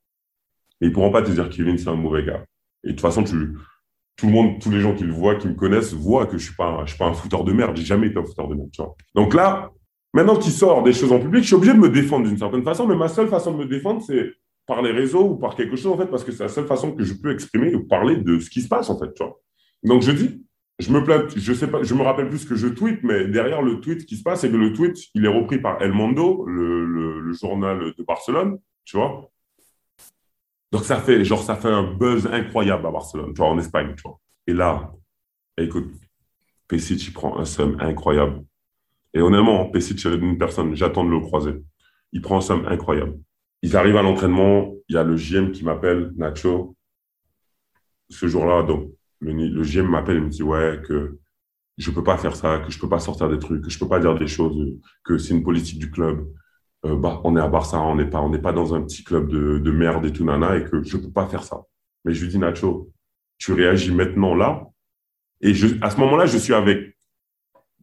Mais ils ne pourront pas te dire Kevin, c'est un mauvais gars. Et de toute façon, tu, tout le monde, tous les gens qui le voient, qui me connaissent, voient que je suis, pas un, suis pas un fouteur de merde. J'ai jamais été un fouteur de merde. Donc là, maintenant qu'il sort des choses en public, je suis obligé de me défendre d'une certaine façon. Mais ma seule façon de me défendre, c'est par les réseaux ou par quelque chose, en fait, parce que c'est la seule façon que je peux exprimer ou parler de ce qui se passe, en fait. Donc je dis, je me plains, je sais pas, je me rappelle plus ce que je tweet, mais derrière le tweet qui se passe, c'est que le tweet, il est repris par El Mondo, le, le journal de Barcelone, tu vois. Donc ça fait, genre, ça fait un buzz incroyable à Barcelone, tu vois, en Espagne, tu vois. Et là, écoute, Pesic, il prend un somme incroyable. Et honnêtement, Pesic, c'est une personne, j'attends de le croiser. Il prend un somme incroyable. Ils arrivent à l'entraînement, il y a le GM qui m'appelle, Nacho. Ce jour-là, donc, le, GM m'appelle et me dit, ouais, que je peux pas faire ça, que je peux pas sortir des trucs, que je peux pas dire des choses, que c'est une politique du club, euh, bah, on est à Barça, on n'est pas, on n'est pas dans un petit club de, de merde et tout nana, et que je peux pas faire ça. Mais je lui dis, Nacho, tu réagis maintenant là. Et je, à ce moment-là, je suis avec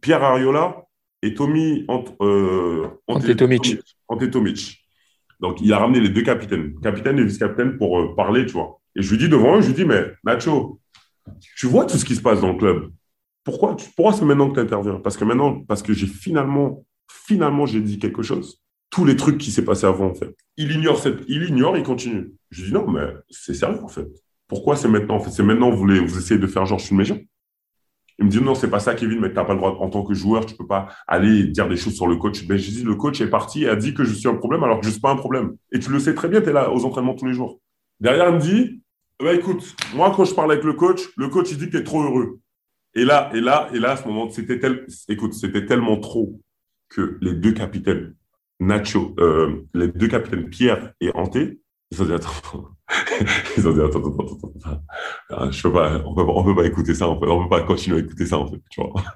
Pierre Ariola et Tommy euh, Antetomic. Donc, il a ramené les deux capitaines, capitaine et vice-capitaine, pour euh, parler, tu vois. Et je lui dis devant eux, je lui dis, mais Nacho, tu vois tout ce qui se passe dans le club. Pourquoi, pourquoi c'est maintenant que tu interviens Parce que maintenant, parce que j'ai finalement, finalement, j'ai dit quelque chose tous les trucs qui s'est passé avant, en fait. Il ignore, cette, il ignore, il continue. Je dis non, mais c'est sérieux, en fait. Pourquoi c'est maintenant En fait, c'est maintenant, vous, voulez, vous essayez de faire genre, je suis méchant. Il me dit non, c'est pas ça, Kevin, mais tu n'as pas le droit, en tant que joueur, tu peux pas aller dire des choses sur le coach. Ben, je dis, le coach est parti et a dit que je suis un problème alors que je suis pas un problème. Et tu le sais très bien, tu es là aux entraînements tous les jours. Derrière, il me dit, bah, écoute, moi, quand je parle avec le coach, le coach, il dit que tu es trop heureux. Et là, et là, et là, à ce moment, c'était tel, écoute, c'était tellement trop que les deux capitaines, Nacho, euh, les deux capitaines Pierre et Hanté, ils ont dit attends, ils ont dit attends, attends, attends, attends. Ah, je peux pas, on peut, peut pas écouter ça, on peut, on peut pas continuer à écouter ça en fait, tu vois.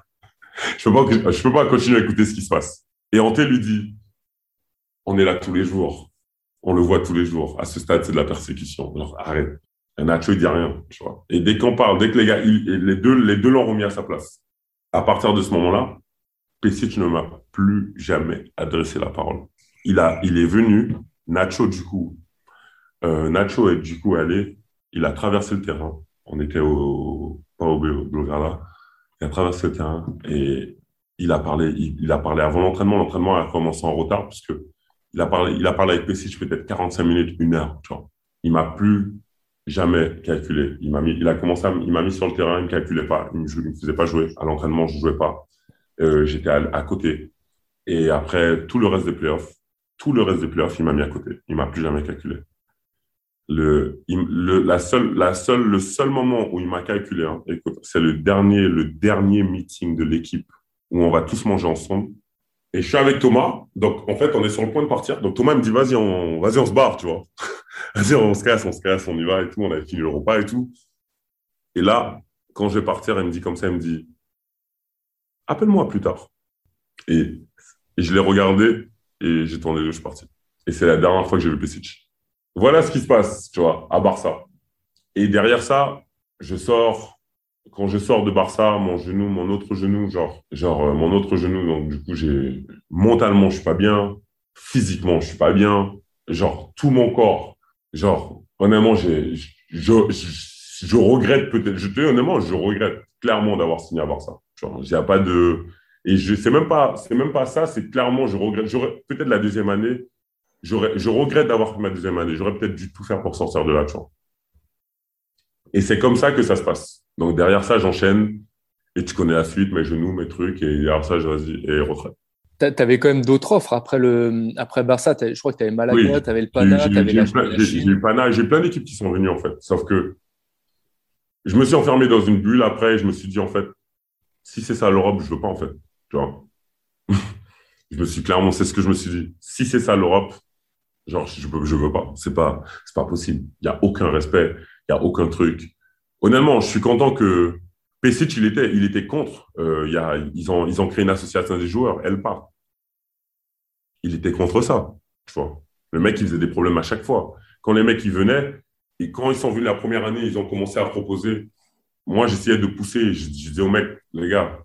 Je peux pas, je peux pas continuer à écouter ce qui se passe. Et Hanté lui dit, on est là tous les jours, on le voit tous les jours. À ce stade, c'est de la persécution. Alors arrête. Nacho, il dit rien, tu vois. Et dès qu'on parle, dès que les gars, les deux, les deux l'ont remis à sa place. À partir de ce moment-là, tu ne m'a plus jamais adressé la parole. Il, a, il est venu, Nacho du coup, euh, Nacho est du coup allé, il a traversé le terrain. On était au, pas au Blogara. Il a traversé le terrain et il a parlé, il, a parlé avant l'entraînement. L'entraînement a commencé en retard puisque il a parlé, il a parlé avec Pesic peut-être 45 minutes, une heure, tu vois. Il m'a plus jamais calculé. Il m'a mis, il a commencé il m'a mis sur le terrain, il ne calculait pas, il ne me faisait pas jouer. À l'entraînement, je ne jouais pas. Euh, j'étais à, côté. Et après, tout le reste des playoffs, tout le reste des playoffs, il m'a mis à côté. Il m'a plus jamais calculé. Le, le, la seule, la seule, le seul moment où il m'a calculé, hein, c'est le dernier, le dernier meeting de l'équipe où on va tous manger ensemble. Et je suis avec Thomas. Donc, en fait, on est sur le point de partir. Donc, Thomas me dit, vas-y, on, vas-y, on se barre, tu vois. vas-y, on se casse, on se casse, on y va et tout. On a fini le repas et tout. Et là, quand je vais partir, il me dit comme ça, il me dit, appelle-moi plus tard. Et, je l'ai regardé et j'ai tourné le je suis parti. Et c'est la dernière fois que j'ai vu Pesic. Voilà ce qui se passe, tu vois, à Barça. Et derrière ça, je sors, quand je sors de Barça, mon genou, mon autre genou, genre, genre euh, mon autre genou, donc du coup, j'ai mentalement, je suis pas bien, physiquement, je suis pas bien, genre tout mon corps, genre honnêtement, j'ai, je, je, regrette peut-être, je te dis honnêtement, je regrette clairement d'avoir signé à Barça. Genre, il n'y a pas de, et je sais même pas, c'est même pas ça, c'est clairement, je regrette, j'aurais peut-être la deuxième année, j'aurais, je regrette d'avoir fait ma deuxième année, j'aurais peut-être dû tout faire pour sortir de là, tu vois. Et c'est comme ça que ça se passe. Donc derrière ça, j'enchaîne et tu connais la suite, mes genoux, mes trucs, et derrière ça, je vas-y, et retraite. Tu avais quand même d'autres offres après, le, après Barça. Je crois que tu avais Malaga, tu avais le Pana, tu avais la, J'ai eu Pana, j'ai plein d'équipes qui sont venues en fait. Sauf que je me suis enfermé dans une bulle après, je me suis dit en fait, si c'est ça l'Europe, je veux pas en fait. Je me suis clairement, c'est ce que je me suis dit. Si c'est ça l'Europe, je je veux pas. C'est pas, pas possible. Il y a aucun respect, il y a aucun truc. Honnêtement, je suis content que Pesic, il était, contre. Euh, ils ont créé une association des joueurs, elle part. Il était contre ça, tu vois. Le mec, il faisait des problèmes à chaque fois. Quand les mecs, ils venaient, et quand ils sont venus la première année, ils ont commencé à proposer. Moi, j'essayais de pousser. Je, disais aux mecs, les gars,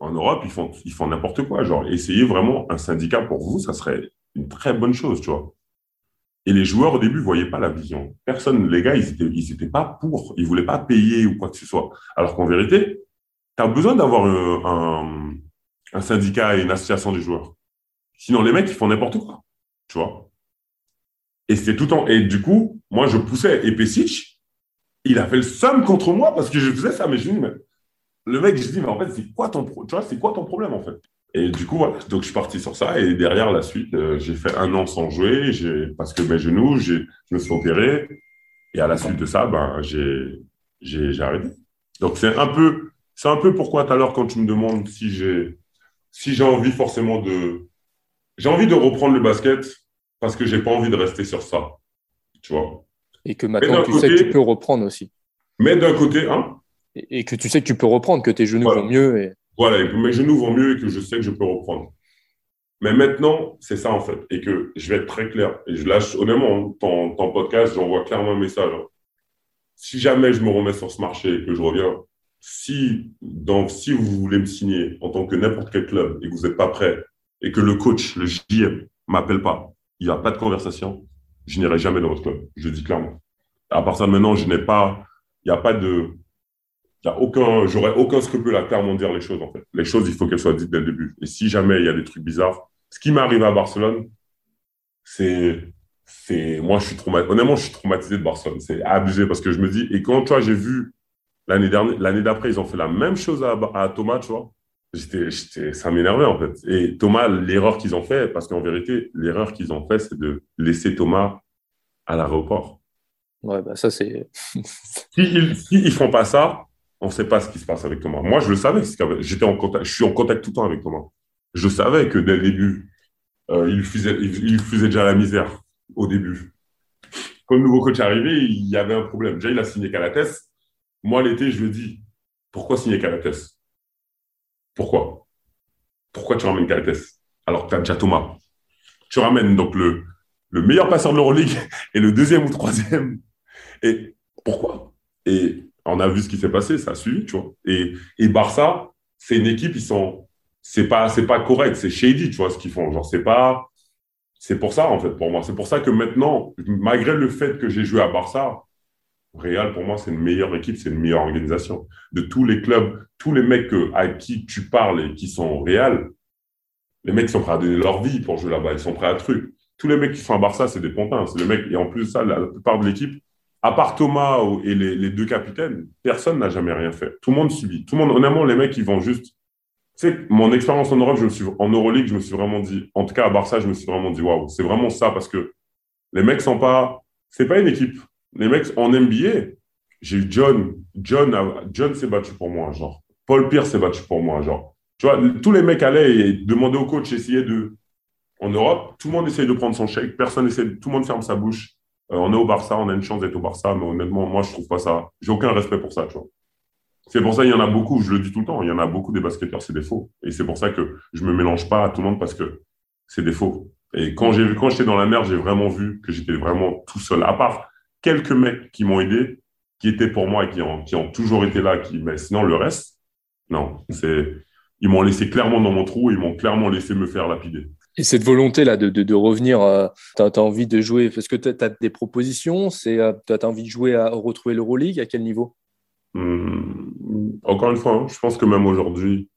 en Europe, ils font, ils font n'importe quoi. Genre, essayez vraiment un syndicat pour vous, ça serait une très bonne chose, tu vois. Et les joueurs, au début, ne voyaient pas la vision. Personne, les gars, ils n'étaient ils étaient pas pour. Ils ne voulaient pas payer ou quoi que ce soit. Alors qu'en vérité, tu as besoin d'avoir un, un, syndicat et une association des joueurs. Sinon, les mecs, ils font n'importe quoi. Tu vois Et c'est tout en. Et du coup, moi, je poussais. Et Pesic, il a fait le somme contre moi parce que je faisais ça. Mais je dis, mais le mec, je dis, mais en fait, c'est quoi ton, tu vois, c'est quoi ton problème, en fait? Et du coup, voilà. Donc, je suis parti sur ça. Et derrière, la suite, euh, j'ai fait un an sans jouer parce que mes genoux, je me suis opéré. Et à la suite de ça, ben, j'ai arrêté. Donc, c'est un peu, un peu pourquoi tout à l'heure, quand tu me demandes si j'ai si envie forcément de. J'ai envie de reprendre le basket parce que j'ai pas envie de rester sur ça. Tu vois? Et que maintenant, tu sais que tu peux reprendre aussi. Mais d'un côté, hein. Et, que tu sais que tu peux reprendre, que tes genoux vont mieux. Et... Voilà, et que mes genoux vont mieux et que je sais que je peux reprendre. Mais maintenant, c'est ça en fait. Et que je vais être très clair. Et je lâche, honnêtement, ton, ton podcast, j'envoie clairement un message. Hein. Si jamais je me remets sur ce marché et que je reviens, si, donc, si vous voulez me signer en tant que n'importe quel club et que vous n'êtes pas prêt et que le coach, le JM, m'appelle pas, il n'y a pas de conversation, je n'irai jamais dans votre club. Je dis clairement. À partir de maintenant, je n'ai pas, il n'y a pas de, aucun, j'aurais aucun scrupule à clairement dire les choses, en fait. Les choses, il faut qu'elles soient dites dès le début. Et si jamais il y a des trucs bizarres, ce qui m'arrive à Barcelone, c'est, c'est, moi, je suis traumatisé. Honnêtement, je suis traumatisé de Barcelone. C'est abusé parce que je me dis, et quand, tu j'ai vu l'année dernière, l'année d'après, ils ont fait la même chose à, à Thomas, tu vois. J'étais, j'étais, ça m'énervait, en fait. Et Thomas, l'erreur qu'ils ont fait, parce qu'en vérité, l'erreur qu'ils ont fait, c'est de laisser Thomas à l'aéroport. Ouais, bah ça, c'est. S'ils si ils font pas ça, on ne sait pas ce qui se passe avec Thomas. Moi, je le savais. J'étais en contact, je suis en contact tout le temps avec Thomas. Je savais que dès le début, euh, il, faisait, il, faisait déjà la misère au début. Quand le nouveau coach est arrivé, il y avait un problème. Déjà, il a signé Calates. Moi, l'été, je lui ai dit, pourquoi signer Calates Pourquoi? Pourquoi tu ramènes Calates alors que tu as déjà Thomas? Tu ramènes donc le, le meilleur passeur de l'Euroleague et le deuxième ou troisième. Et pourquoi? Et on a vu ce qui s'est passé, ça a suivi, tu vois. Et, et Barça, c'est une équipe, ils sont, c'est pas, c'est pas correct, c'est shady, tu vois, ce qu'ils font. Genre, c'est pas, c'est pour ça, en fait, pour moi. C'est pour ça que maintenant, malgré le fait que j'ai joué à Barça, Real, pour moi, c'est une meilleure équipe, c'est une meilleure organisation. De tous les clubs, tous les mecs à qui tu parles et qui sont Real, les mecs sont prêts à donner leur vie pour jouer là-bas, ils sont prêts à truc. Tous les mecs qui sont à Barça, c'est des pontins. C'est les mecs, et en plus de ça, la plupart de l'équipe, à part Thomas et les, deux capitaines, personne n'a jamais rien fait. Tout le monde subit. Tout le monde, honnêtement, les mecs, ils vont juste. Tu sais, mon expérience en Europe, je me suis, en Euroleague, je me suis vraiment dit, en tout cas à Barça, je me suis vraiment dit, waouh, c'est vraiment ça parce que les mecs sont pas, c'est pas une équipe. Les mecs en NBA, j'ai eu John, John, John s'est battu pour moi, genre. Paul Pierce s'est battu pour moi, genre. Tu vois, tous les mecs allaient et demandaient au coach, essayer de. En Europe, tout le monde essaye de prendre son chèque, personne essaie, tout le monde ferme sa bouche. Euh, on est au Barça, on a une chance d'être au Barça, mais honnêtement, moi, je trouve pas ça. J'ai aucun respect pour ça, tu vois. C'est pour ça qu'il y en a beaucoup, je le dis tout le temps, il y en a beaucoup des basketteurs, c'est des faux. Et c'est pour ça que je me mélange pas à tout le monde parce que c'est des faux. Et quand j'étais dans la mer, j'ai vraiment vu que j'étais vraiment tout seul. À part quelques mecs qui m'ont aidé, qui étaient pour moi et qui ont, qui ont toujours été là. Qui, mais sinon, le reste, non. C'est, ils m'ont laissé clairement dans mon trou, ils m'ont clairement laissé me faire lapider. Et cette volonté-là de, de, de, revenir, euh, tu as, envie de jouer, parce que tu as, des propositions, c'est, euh, tu as envie de jouer à retrouver l'Euroleague, à quel niveau? Hmm, Encore une fois, hein, je pense que même aujourd'hui,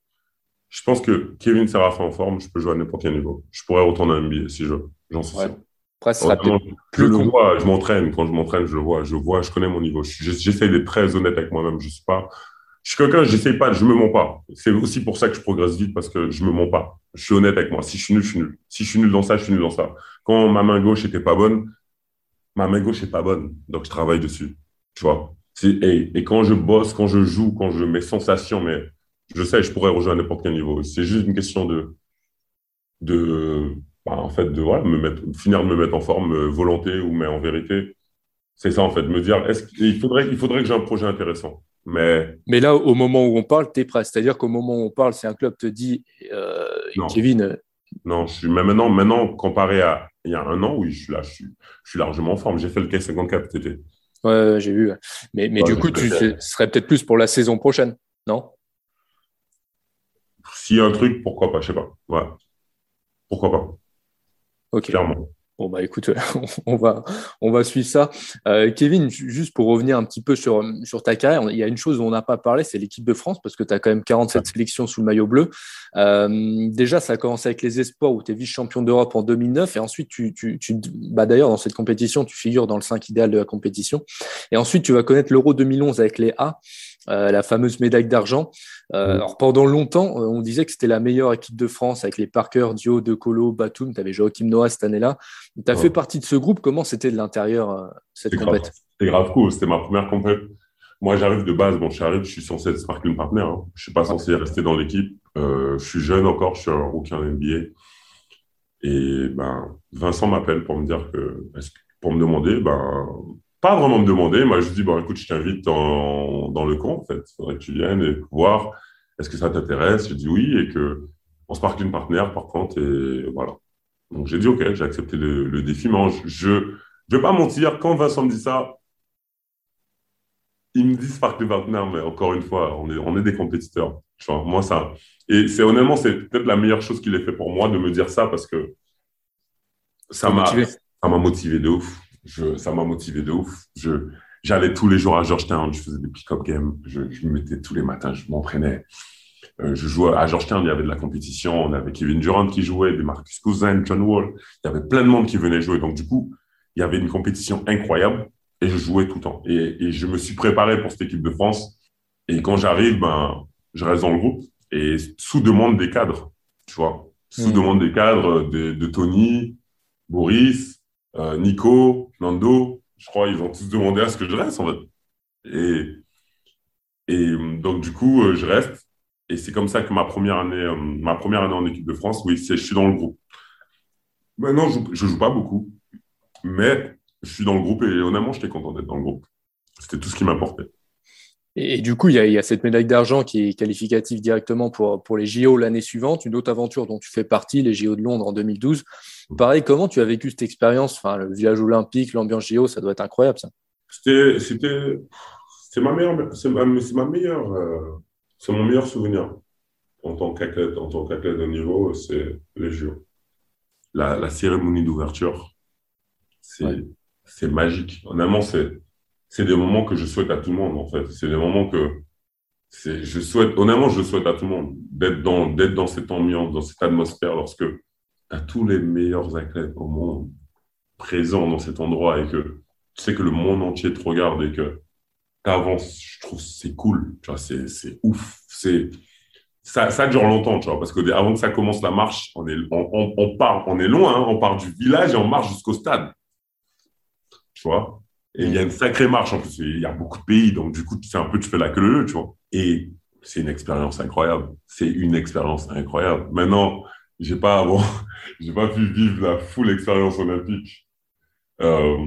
je pense que Kevin Serafin en forme, je peux jouer à n'importe quel niveau. Je pourrais retourner à NBA si je j'en suis sûr. Après, ce sera je le vois, je m'entraîne. Quand je m'entraîne, je le vois. Je vois, je connais mon niveau. J'essaie d'être très honnête avec moi-même. Je suis pas, je suis quelqu'un, j'essaie pas, je me mens pas. C'est aussi pour ça que je progresse vite parce que je me mens pas. Je suis honnête avec moi. Si je suis nul, je suis nul. Si je suis nul dans ça, je suis nul dans ça. Quand ma main gauche était pas bonne, ma main gauche est pas bonne. Donc, je travaille dessus. Tu vois? Et, et quand je bosse, quand je joue, quand je mets sensations, mais je sais, je pourrais rejoindre n'importe quel niveau. C'est juste une question de, de, bah, en fait, de voilà, me mettre, finir de me mettre en forme, euh, volonté ou mais en vérité. C'est ça, en fait, me dire, est-ce qu'il faudrait, il faudrait que j'ai un projet intéressant. Mais, mais là, au moment où on parle, tu es prêt. C'est-à-dire qu'au moment où on parle, si un club te dit, euh, Kevin. Euh, non, je suis, mais maintenant, maintenant, comparé à il y a un an, oui, je suis là, je suis, je suis largement en forme. J'ai fait le K54 cet été. Ouais, j'ai vu. Mais, mais du coup, tu serais peut-être plus pour la saison prochaine, non? S'il y a un truc, pourquoi pas, je sais pas. Ouais. Pourquoi pas. Ok. Clairement. Bon, bah écoute, on va, on va suivre ça. Euh, Kevin, juste pour revenir un petit peu sur, sur ta carrière, il y a une chose dont on n'a pas parlé, c'est l'équipe de France, parce que tu as quand même 47 sélections sous le maillot bleu. Euh, déjà, ça a commencé avec les Espoirs, où tu es vice-champion d'Europe en 2009, et ensuite, tu, tu, tu bah, d'ailleurs, dans cette compétition, tu figures dans le 5 idéal de la compétition. Et ensuite, tu vas connaître l'Euro 2011 avec les A. Euh, la fameuse médaille d'argent. Euh, mm. alors pendant longtemps, euh, on disait que c'était la meilleure équipe de France avec les Parker, Dio, De Colo, Batum. Tu avais Joachim Noah cette année-là. Tu as fait partie de ce groupe. Comment c'était de l'intérieur cette compète C'était grave cool. C'était ma première compète. Moi, j'arrive de base. Bon, j'arrive, je suis censé être sparkling partner. Hein. Je suis pas censé rester dans l'équipe. je suis jeune encore. Je suis un rookie en NBA. Et ben, Vincent m'appelle pour me dire que, pour me demander, ben, pas vraiment me demander. Moi, je dis, bon, écoute, je t'invite dans, dans le camp, en fait. Il faudrait que tu viennes et voir est-ce que ça t'intéresse? Je dis oui et que on se parle une partenaire, par contre, et voilà. Donc, j'ai dit, OK, j'ai accepté le, défi. Mais je ne vais pas mentir, quand Vincent me dit ça, il me dit Spark de partenaire, mais encore une fois, on est, on est des compétiteurs. Tu vois, moi, ça. Et c'est honnêtement, c'est peut-être la meilleure chose qu'il ait fait pour moi de me dire ça parce que ça m'a motivé de ouf je, ça m'a motivé de ouf. Je, j'allais tous les jours à Georgetown, je faisais des pick-up games, je, je me mettais tous les matins, je m'entraînais. Euh, je jouais à Georgetown, il y avait de la compétition, on avait Kevin Durant qui jouait, des Marcus Cousins, John Wall, il y avait plein de monde qui venait jouer. Donc du coup, il y avait une compétition incroyable et je jouais tout le temps. Et, et je me suis préparé pour cette équipe de France. Et quand j'arrive, ben, je reste dans le groupe et sous demande des cadres, tu vois, sous hmm. demande des cadres de, de Tony, Boris, euh, Nico, Je crois, ils ont tous demandé à ce que je reste. Et, donc, du coup, euh, je reste. Et c'est comme ça que ma première année, euh, ma première année en équipe de France, oui, je suis dans le groupe. Maintenant, je, ne joue pas beaucoup, mais je suis dans le groupe et honnêtement, j'étais content d'être dans le groupe. C'était tout ce qui m'apportait. Et, du coup, il y, a, cette médaille d'argent qui est qualificative directement pour, pour les JO l'année suivante, une autre aventure dont tu fais partie, les JO de Londres en 2012. Pareil, comment tu as vécu cette expérience enfin, Le village olympique, l'ambiance JO, ça doit être incroyable, ça. C'était, c'est ma meilleure, c'est ma, ma meilleure, euh, c'est mon meilleur souvenir en tant qu'athlète, en tant qu'athlète de niveau, c'est les JO. La, la cérémonie d'ouverture, c'est, magique. Honnêtement, c'est, c'est des moments que je souhaite à tout le monde, en fait. C'est des moments que je souhaite, honnêtement, je souhaite à tout le monde d'être dans, d'être dans cette ambiance, dans cette atmosphère lorsque tous les meilleurs athlètes au monde présents dans cet endroit et que tu sais que le monde entier te regarde et que tu avances, je trouve c'est cool, tu vois, c'est, c'est ouf, c'est, ça, dure longtemps, tu vois, parce que avant que ça commence la marche, on est, on, part, on est loin, hein, on part du village et on marche jusqu'au stade, tu vois? Et il y a une sacrée marche en plus, il y a beaucoup de pays, donc du coup, c'est un peu, tu fais la queue tu vois. Et c'est une expérience incroyable, c'est une expérience incroyable. Maintenant, j'ai pas j'ai pas pu vivre la full expérience olympique. Euh,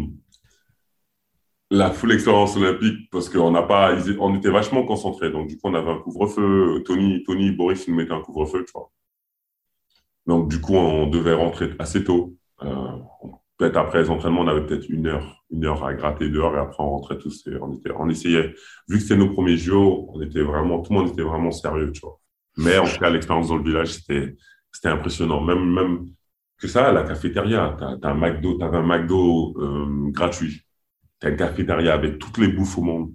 la full expérience olympique parce qu'on n'a pas, on était vachement concentrés. Donc, du coup, on avait un couvre-feu. Tony, Tony, Boris, nous mettaient un couvre-feu, tu vois. Donc, du coup, on devait rentrer assez tôt. Euh, peut-être après les entraînements, on avait peut-être une heure, une heure à gratter dehors et après on rentrait tous et on était, on essayait. Vu que c'était nos premiers jours, on était vraiment, tout le monde était vraiment sérieux, tu vois. Mais en tout cas, l'expérience dans le village, c'était, c'était impressionnant. Même, même que ça, la cafétéria, t'as, as un McDo, t'avais un McDo euh, gratuit. T'as une cafétéria avec toutes les bouffes au monde.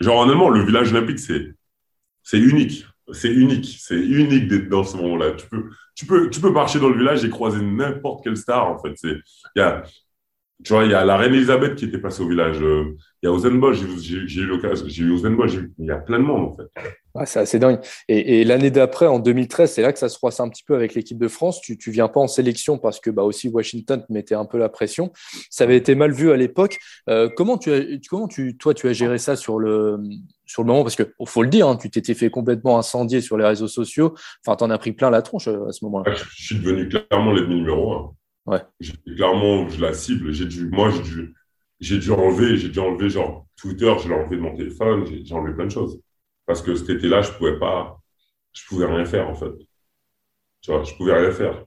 Genre, honnêtement, le village olympique, c'est, c'est unique. C'est unique. C'est unique d'être dans ce moment-là. Tu peux, tu peux, tu peux marcher dans le village et croiser n'importe quelle star, en fait. Il y a, tu vois, il y a la reine Elisabeth qui était passée au village. Euh, il y a Ozenbosch, j'ai eu l'occasion, j'ai eu Ozenbosch, il y a plein de monde, en fait. C'est assez dingue. Et, et l'année d'après, en 2013, c'est là que ça se froisse un petit peu avec l'équipe de France. Tu ne viens pas en sélection parce que bah, aussi Washington te mettait un peu la pression. Ça avait été mal vu à l'époque. Euh, comment, tu as, comment tu, toi, tu as géré ça sur le, sur le moment? Parce qu'il faut le dire, hein, tu t'étais fait complètement incendier sur les réseaux sociaux. Enfin, tu en as pris plein la tronche euh, à ce moment-là. je suis devenu clairement l'ennemi numéro un. Clairement, je la cible. J'ai dû, moi, j'ai dû, j'ai dû enlever, j'ai dû enlever genre Twitter, je l'ai enlevé de mon téléphone, j'ai enlevé plein de choses. Parce que cet été-là, je pouvais pas, je pouvais rien faire, en fait. Tu vois, je pouvais rien faire.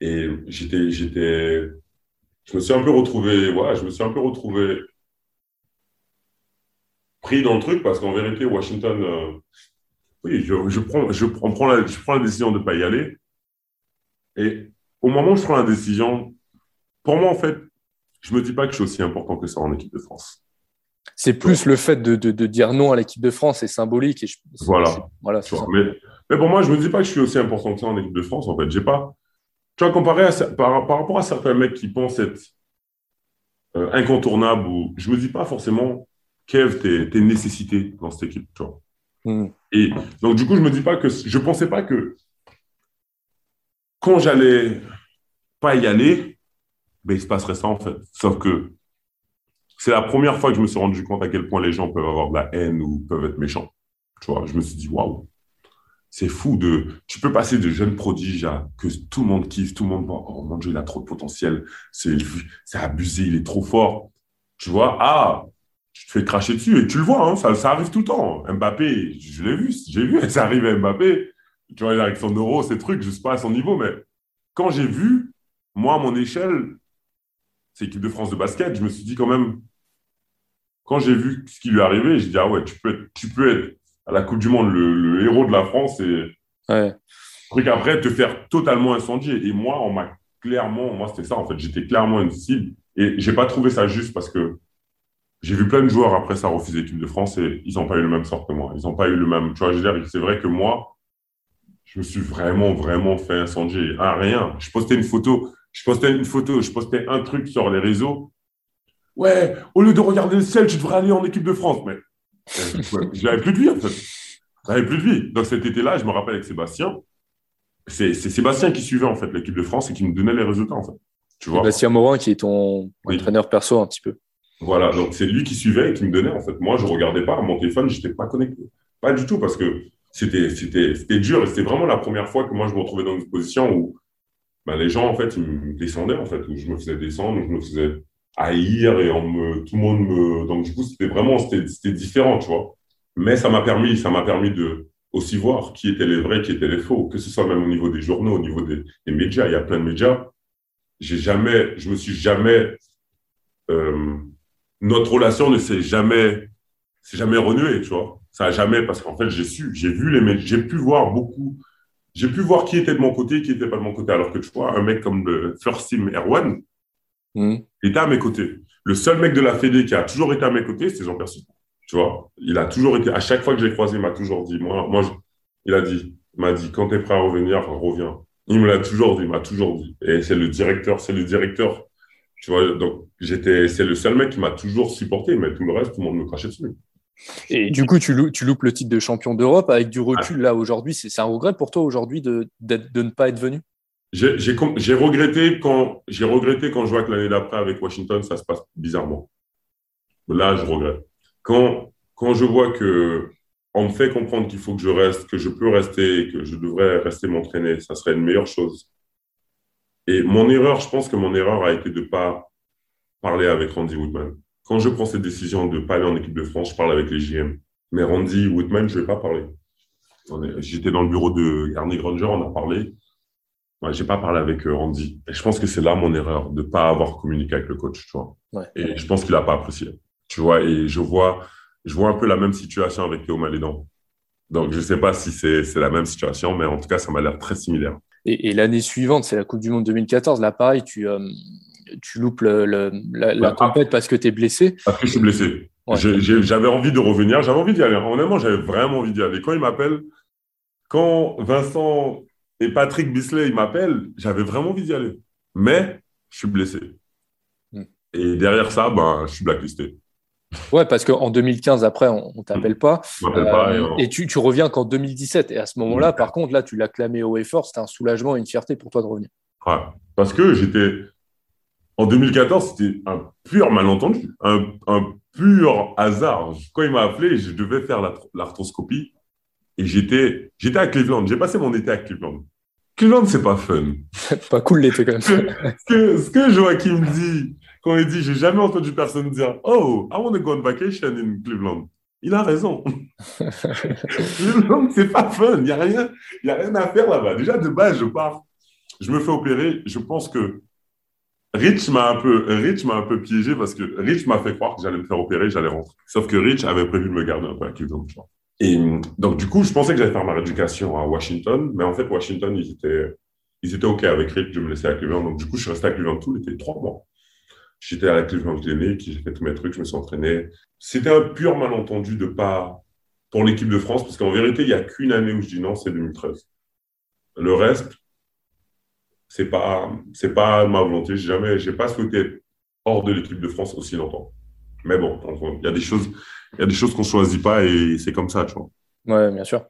Et j'étais, j'étais, je me suis un peu retrouvé, voilà, je me suis un peu retrouvé pris dans le truc parce qu'en vérité, Washington, euh, oui, je, je, prends, je, prends la, je prends la décision de ne pas y aller. Et au moment où je prends la décision, pour moi, en fait, je me dis pas que je suis aussi important que ça en équipe de France. C'est plus le fait de, de, dire non à l'équipe de France, c'est symbolique. Et voilà. voilà mais, mais, pour moi, je me dis pas que je suis aussi important que ça en équipe de France. En fait, j'ai pas. Tu vois, comparé à, par, par, rapport à certains mecs qui pensent être euh, incontournables, ou je me dis pas forcément, Kev, t'es es une nécessité dans cette équipe. Tu vois. Hmm. Et donc, du coup, je me dis pas que. Je pensais pas que quand j'allais pas y aller, ben, il se passerait ça en fait. Sauf que c'est la première fois que je me suis rendu compte à quel point les gens peuvent avoir de la haine ou peuvent être méchants. Tu vois, je me suis dit, waouh, c'est fou de. Tu peux passer de jeunes prodiges à que tout le monde kiffe, tout le monde voit, oh mon Dieu, il a trop de potentiel, c'est abusé, il est trop fort. Tu vois, ah, tu te fais cracher dessus et tu le vois, hein, ça, ça arrive tout le temps. Mbappé, je l'ai vu, j'ai vu, ça arrive à Mbappé. Tu vois, avec son euro, ces trucs, je ne sais pas à son niveau, mais quand j'ai vu, moi, à mon échelle, c'est l'équipe de France de basket, je me suis dit quand même, quand j'ai vu ce qui lui arrivait, j'ai dit, ah ouais, tu peux être, tu peux être à la Coupe du Monde le, héros de la France et ouais. truc après te faire totalement incendier. Et moi, on m'a clairement, moi, c'était ça, en fait, j'étais clairement une cible et j'ai pas trouvé ça juste parce que j'ai vu plein de joueurs après ça refuser l'équipe de France et ils n'ont pas eu le même sort que moi. Ils n'ont pas eu le même. Tu vois, je veux dire, c'est vrai que moi, je me suis vraiment, vraiment fait incendier. Ah, rien. Je postais une photo, je postais une photo, je postais un truc sur les réseaux. Ouais, au lieu de regarder le ciel, tu devrais aller en équipe de France. Mais j'avais plus de vie, en fait. J'avais plus de vie. Donc cet été-là, je me rappelle avec Sébastien. C'est Sébastien qui suivait, en fait, l'équipe de France et qui me donnait les résultats, en fait. Tu vois? Sébastien Morin, qui est ton entraîneur perso, un petit peu. Voilà, donc c'est lui qui suivait et qui me donnait, en fait. Moi, je regardais pas. Mon téléphone, je n'étais pas connecté. Pas du tout, parce que c'était, c'était, dur et c'était vraiment la première fois que moi je me retrouvais dans une position où bah, les gens en fait ils me descendaient en fait, où je me faisais descendre, où je me faisais haïr et tout le monde me. Donc du coup c'était vraiment c'était, différent, tu vois. Mais ça m'a permis, ça m'a permis de aussi voir qui étaient les vrais, qui étaient les faux, que ce soit même au niveau des journaux, au niveau des, des médias. Il y a plein de médias. J'ai jamais, je me suis jamais. Euh, notre relation ne s'est jamais, s'est jamais renouée, tu vois ça a jamais, parce qu'en fait, j'ai su, j'ai vu les j'ai pu voir beaucoup, j'ai pu voir qui était de mon côté, qui n'était pas de mon côté. Alors que tu vois, un mec comme le First Team Erwan, mm. était à mes côtés. Le seul mec de la Fédé qui a toujours été à mes côtés, c'est Jean Percy. Tu vois, il a toujours été, à chaque fois que j'ai croisé, il m'a toujours dit, moi, moi, il a dit, il m'a dit, quand tu es prêt à revenir, reviens. Il me l'a toujours dit, il m'a toujours dit. Et c'est le directeur, c'est le directeur. Tu vois, donc j'étais, c'est le seul mec qui m'a toujours supporté, mais tout le reste, tout le monde me crachait dessus. Et du coup, tu, loupes le titre de champion d'Europe. Avec du recul, là, aujourd'hui, c'est un regret pour toi aujourd'hui de, de, ne pas être venu? J'ai regretté, quand, regretté quand je vois que l'année d'après, avec Washington, ça se passe bizarrement. Là, je regrette. Quand, quand je vois que on me fait comprendre qu'il faut que je reste, que je peux rester, que je devrais rester m'entraîner, ça serait une meilleure chose. Et mon erreur, je pense que mon erreur a été de ne pas parler avec Randy Woodman quand je prends cette décision de ne pas aller en équipe de France, je parle avec les GM. Mais Randy Woodman, je ne vais pas parler. J'étais dans le bureau de Ernie Granger, on a parlé. Ouais, j'ai pas parlé avec Randy. Et je pense que c'est là mon erreur de pas avoir communiqué avec le coach, tu vois. Et je pense qu'il a pas apprécié. Tu vois, et je vois, je vois un peu la même situation avec Théo Malédan. Donc, je sais pas si c'est la même situation, mais en tout cas, ça m'a l'air très similaire. Et, l'année suivante, c'est la Coupe du Monde 2014. Là, pareil, tu, euh, tu loupes le, la, la bah, compète parce que tu es blessé. Parce que je suis blessé. J'avais envie de revenir. J'avais envie d'y aller. Honnêtement, j'avais vraiment envie d'y aller. Quand ils m'appellent, quand Vincent et Patrick Bisley m'appellent, j'avais vraiment envie d'y aller. Mais je suis blessé. Hmm. Et derrière ça, ben, je suis blacklisté. Ouais, parce qu'en 2015, après, on, ne t'appelle pas. Euh, et, tu, tu, reviens qu'en 2017. Et à ce moment-là, par contre, là, tu l'as clamé haut et fort. C'était un soulagement et une fierté pour toi de revenir. Ouais, parce que j'étais. En 2014, c'était un pur malentendu, un, un, pur hasard. Quand il m'a appelé, je devais faire l'arthroscopie. et j'étais, j'étais à Cleveland. J'ai passé mon été à Cleveland. Cleveland, c'est pas fun. pas cool l'été quand même. ce, que, ce que Joachim dit, quand il dit j'ai jamais entendu personne dire Oh, I want to go on vacation in Cleveland. Il a raison. Cleveland, c'est pas fun. Il n'y a, rien, y a rien à faire là-bas. Déjà, de base, je pars. Je me fais opérer. Je pense que Rich m'a un peu, Rich m'a un peu piégé parce que Rich m'a fait croire que j'allais me faire opérer, j'allais rentrer. Sauf que Rich avait prévu de me garder un peu à Cleveland. Et donc, du coup, je pensais que j'allais faire ma rééducation à Washington, mais en fait, Washington, ils étaient, ils étaient OK avec Rich de me laisser à Cleveland. Donc, du coup, je suis resté à Cleveland tout l'été, trois mois. J'étais à la Cleveland Clinic, j'ai fait tous mes trucs, je me suis entraîné. C'était un pur malentendu de pas pour l'équipe de France, parce qu'en vérité, il n'y a qu'une année où je dis non, c'est 2013. Le reste, c'est pas, c'est pas ma volonté. J'ai jamais, j'ai pas souhaité être hors de l'équipe de France aussi longtemps. Mais bon, il y a des choses, il y a des choses qu'on choisit pas et c'est comme ça, tu vois. Ouais, bien sûr.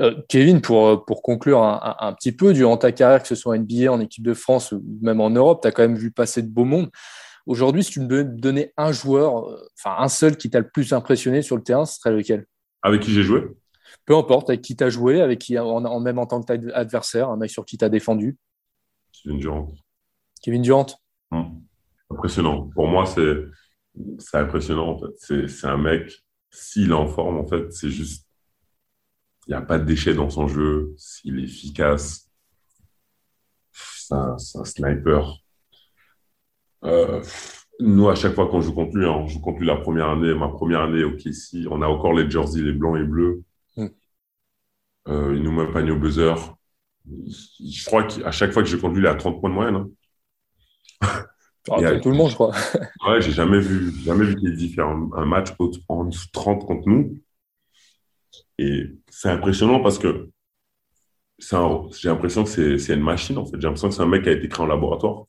Euh, Kevin, pour, pour conclure un, un, petit peu, durant ta carrière, que ce soit en NBA, en équipe de France ou même en Europe, tu as quand même vu passer de beaux mondes. Aujourd'hui, si tu me donnais un joueur, euh, enfin un seul qui t'a le plus impressionné sur le terrain, ce serait lequel? Avec qui j'ai joué? Peu importe, avec qui tu as joué, avec qui, en, même en tant que adversaire, un mec sur qui tu as défendu. Kevin Durant. Kevin Durant hum. Impressionnant. Pour moi, c'est impressionnant. En fait. C'est un mec, s'il est en forme, en fait, c'est juste. Il n'y a pas de déchets dans son jeu. S'il est efficace, c'est un, sniper. Euh, nous, à chaque fois qu'on joue contre lui, hein, on joue contre lui la première année, ma première année au KC, on a encore les jerseys, les blancs et bleus. Mm. Euh, il nous met un panier au buzzer. Je crois qu'à chaque fois que je conduis, il est à 30 points de moyenne. Hein. tout le monde, je crois. ouais, j'ai jamais vu, jamais vu qu'il faire un, un, match en 30 contre nous. Et c'est impressionnant parce que j'ai l'impression que c'est une machine, en fait. J'ai l'impression que c'est un mec qui a été créé en laboratoire.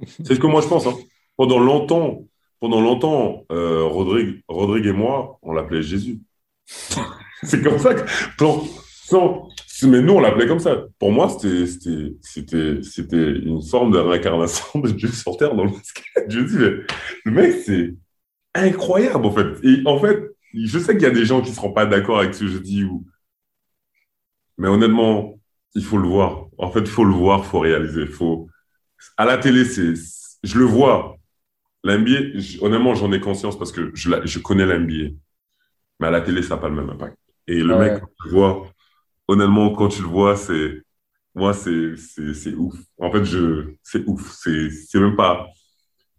C'est ce que moi je pense. Hein. Pendant longtemps, pendant longtemps, euh, Rodrigue, Rodrigue et moi, on l'appelait Jésus. c'est comme ça que. Mais nous, on l'appelait comme ça. Pour moi, c'était une forme de réincarnation de Dieu sur Terre dans le basket. Je dis, mais le mec, c'est incroyable, en fait. Et en fait, je sais qu'il y a des gens qui ne seront pas d'accord avec ce que je dis, ou... mais honnêtement, il faut le voir. En fait, il faut le voir, il faut réaliser. Faut à la télé, c'est, je le vois. L'NBA, honnêtement, j'en ai conscience parce que je, je connais l'NBA. Mais à la télé, ça n'a pas le même impact. Et le mec, quand tu le vois, honnêtement, quand tu le vois, c'est, moi, c'est, c'est, ouf. En fait, je, c'est ouf. C'est, c'est même pas,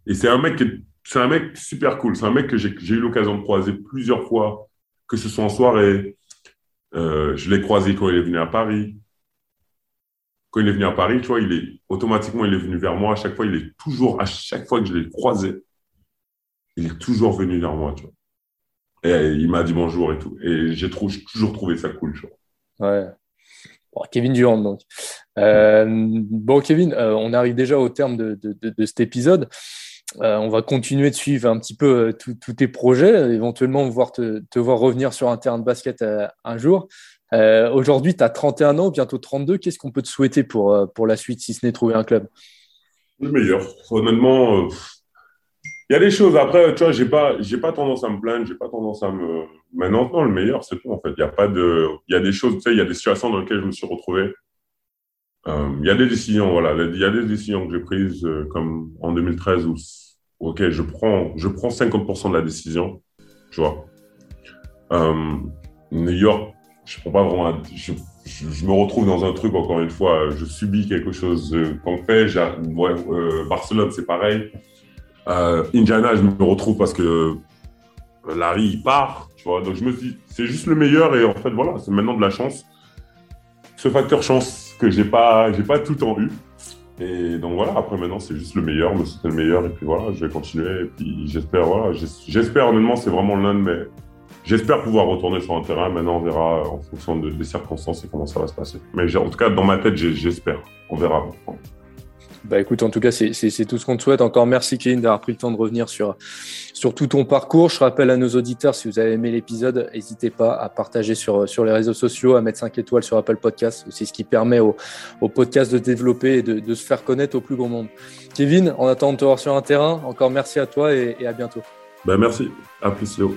et c'est un mec c'est un mec super cool. C'est un mec que j'ai, j'ai eu l'occasion de croiser plusieurs fois, que ce soit en soirée. Euh, je l'ai croisé quand il est venu à Paris quand il est venu à Paris, tu vois, il est automatiquement, il est venu vers moi. À chaque fois, il est toujours, à chaque fois que je l'ai croisé, il est toujours venu vers moi. Et il m'a dit bonjour et tout. Et j'ai toujours trouvé ça cool, tu vois. Ouais. Kevin Durand, donc. Euh, bon, Kevin, euh, on arrive déjà au terme de, cet épisode. Euh, on va continuer de suivre un petit peu tous tes projets, éventuellement te, voir revenir sur un terrain de basket un jour. Aujourd'hui, tu as 31 ans, bientôt 32. Qu'est-ce qu'on peut te souhaiter pour, pour la suite, si ce n'est trouver un club? Le meilleur. Honnêtement, il y a des choses. Après, tu vois, j'ai pas, j'ai pas tendance à me plaindre, j'ai pas tendance à me. Maintenant, non, le meilleur, c'est tout, en fait. Il y a pas de. Il y a des choses, tu sais, il y a des situations dans lesquelles je me suis retrouvé. il y a des décisions, voilà. Il y a des décisions que j'ai prises, comme en 2013, où, OK, je prends, je prends 50% de la décision, tu vois. New York, je prends pas vraiment, je, me retrouve dans un truc, encore une fois, je subis quelque chose. Ouais, euh, Barcelone, c'est pareil. Euh, Indiana, je me retrouve parce que Larry, il part. Tu vois Donc je me dis, c'est juste le meilleur et en fait, voilà, c'est maintenant de la chance. Ce facteur chance que j'ai pas, j'ai pas tout le temps eu. Et donc voilà, après maintenant, c'est juste le meilleur, mais c'était le meilleur. Et puis voilà, je vais continuer. Et puis j'espère, voilà, j'espère honnêtement, c'est vraiment l'un de mes J'espère pouvoir retourner sur un terrain. Maintenant, on verra en fonction des circonstances et comment ça va se passer. Mais en tout cas, dans ma tête, j'espère. On verra. Bah écoute, en tout cas, c'est tout ce qu'on te souhaite. Encore merci, Kevin, d'avoir pris le temps de revenir sur, sur tout ton parcours. Je rappelle à nos auditeurs, si vous avez aimé l'épisode, n'hésitez pas à partager sur, sur les réseaux sociaux, à mettre 5 étoiles sur Apple Podcast. C'est ce qui permet au, au podcast de développer et de, de, se faire connaître au plus grand nombre. Kevin, en attendant de te voir sur un terrain, encore merci à toi et, et à bientôt. Ben merci. À plus, Léo.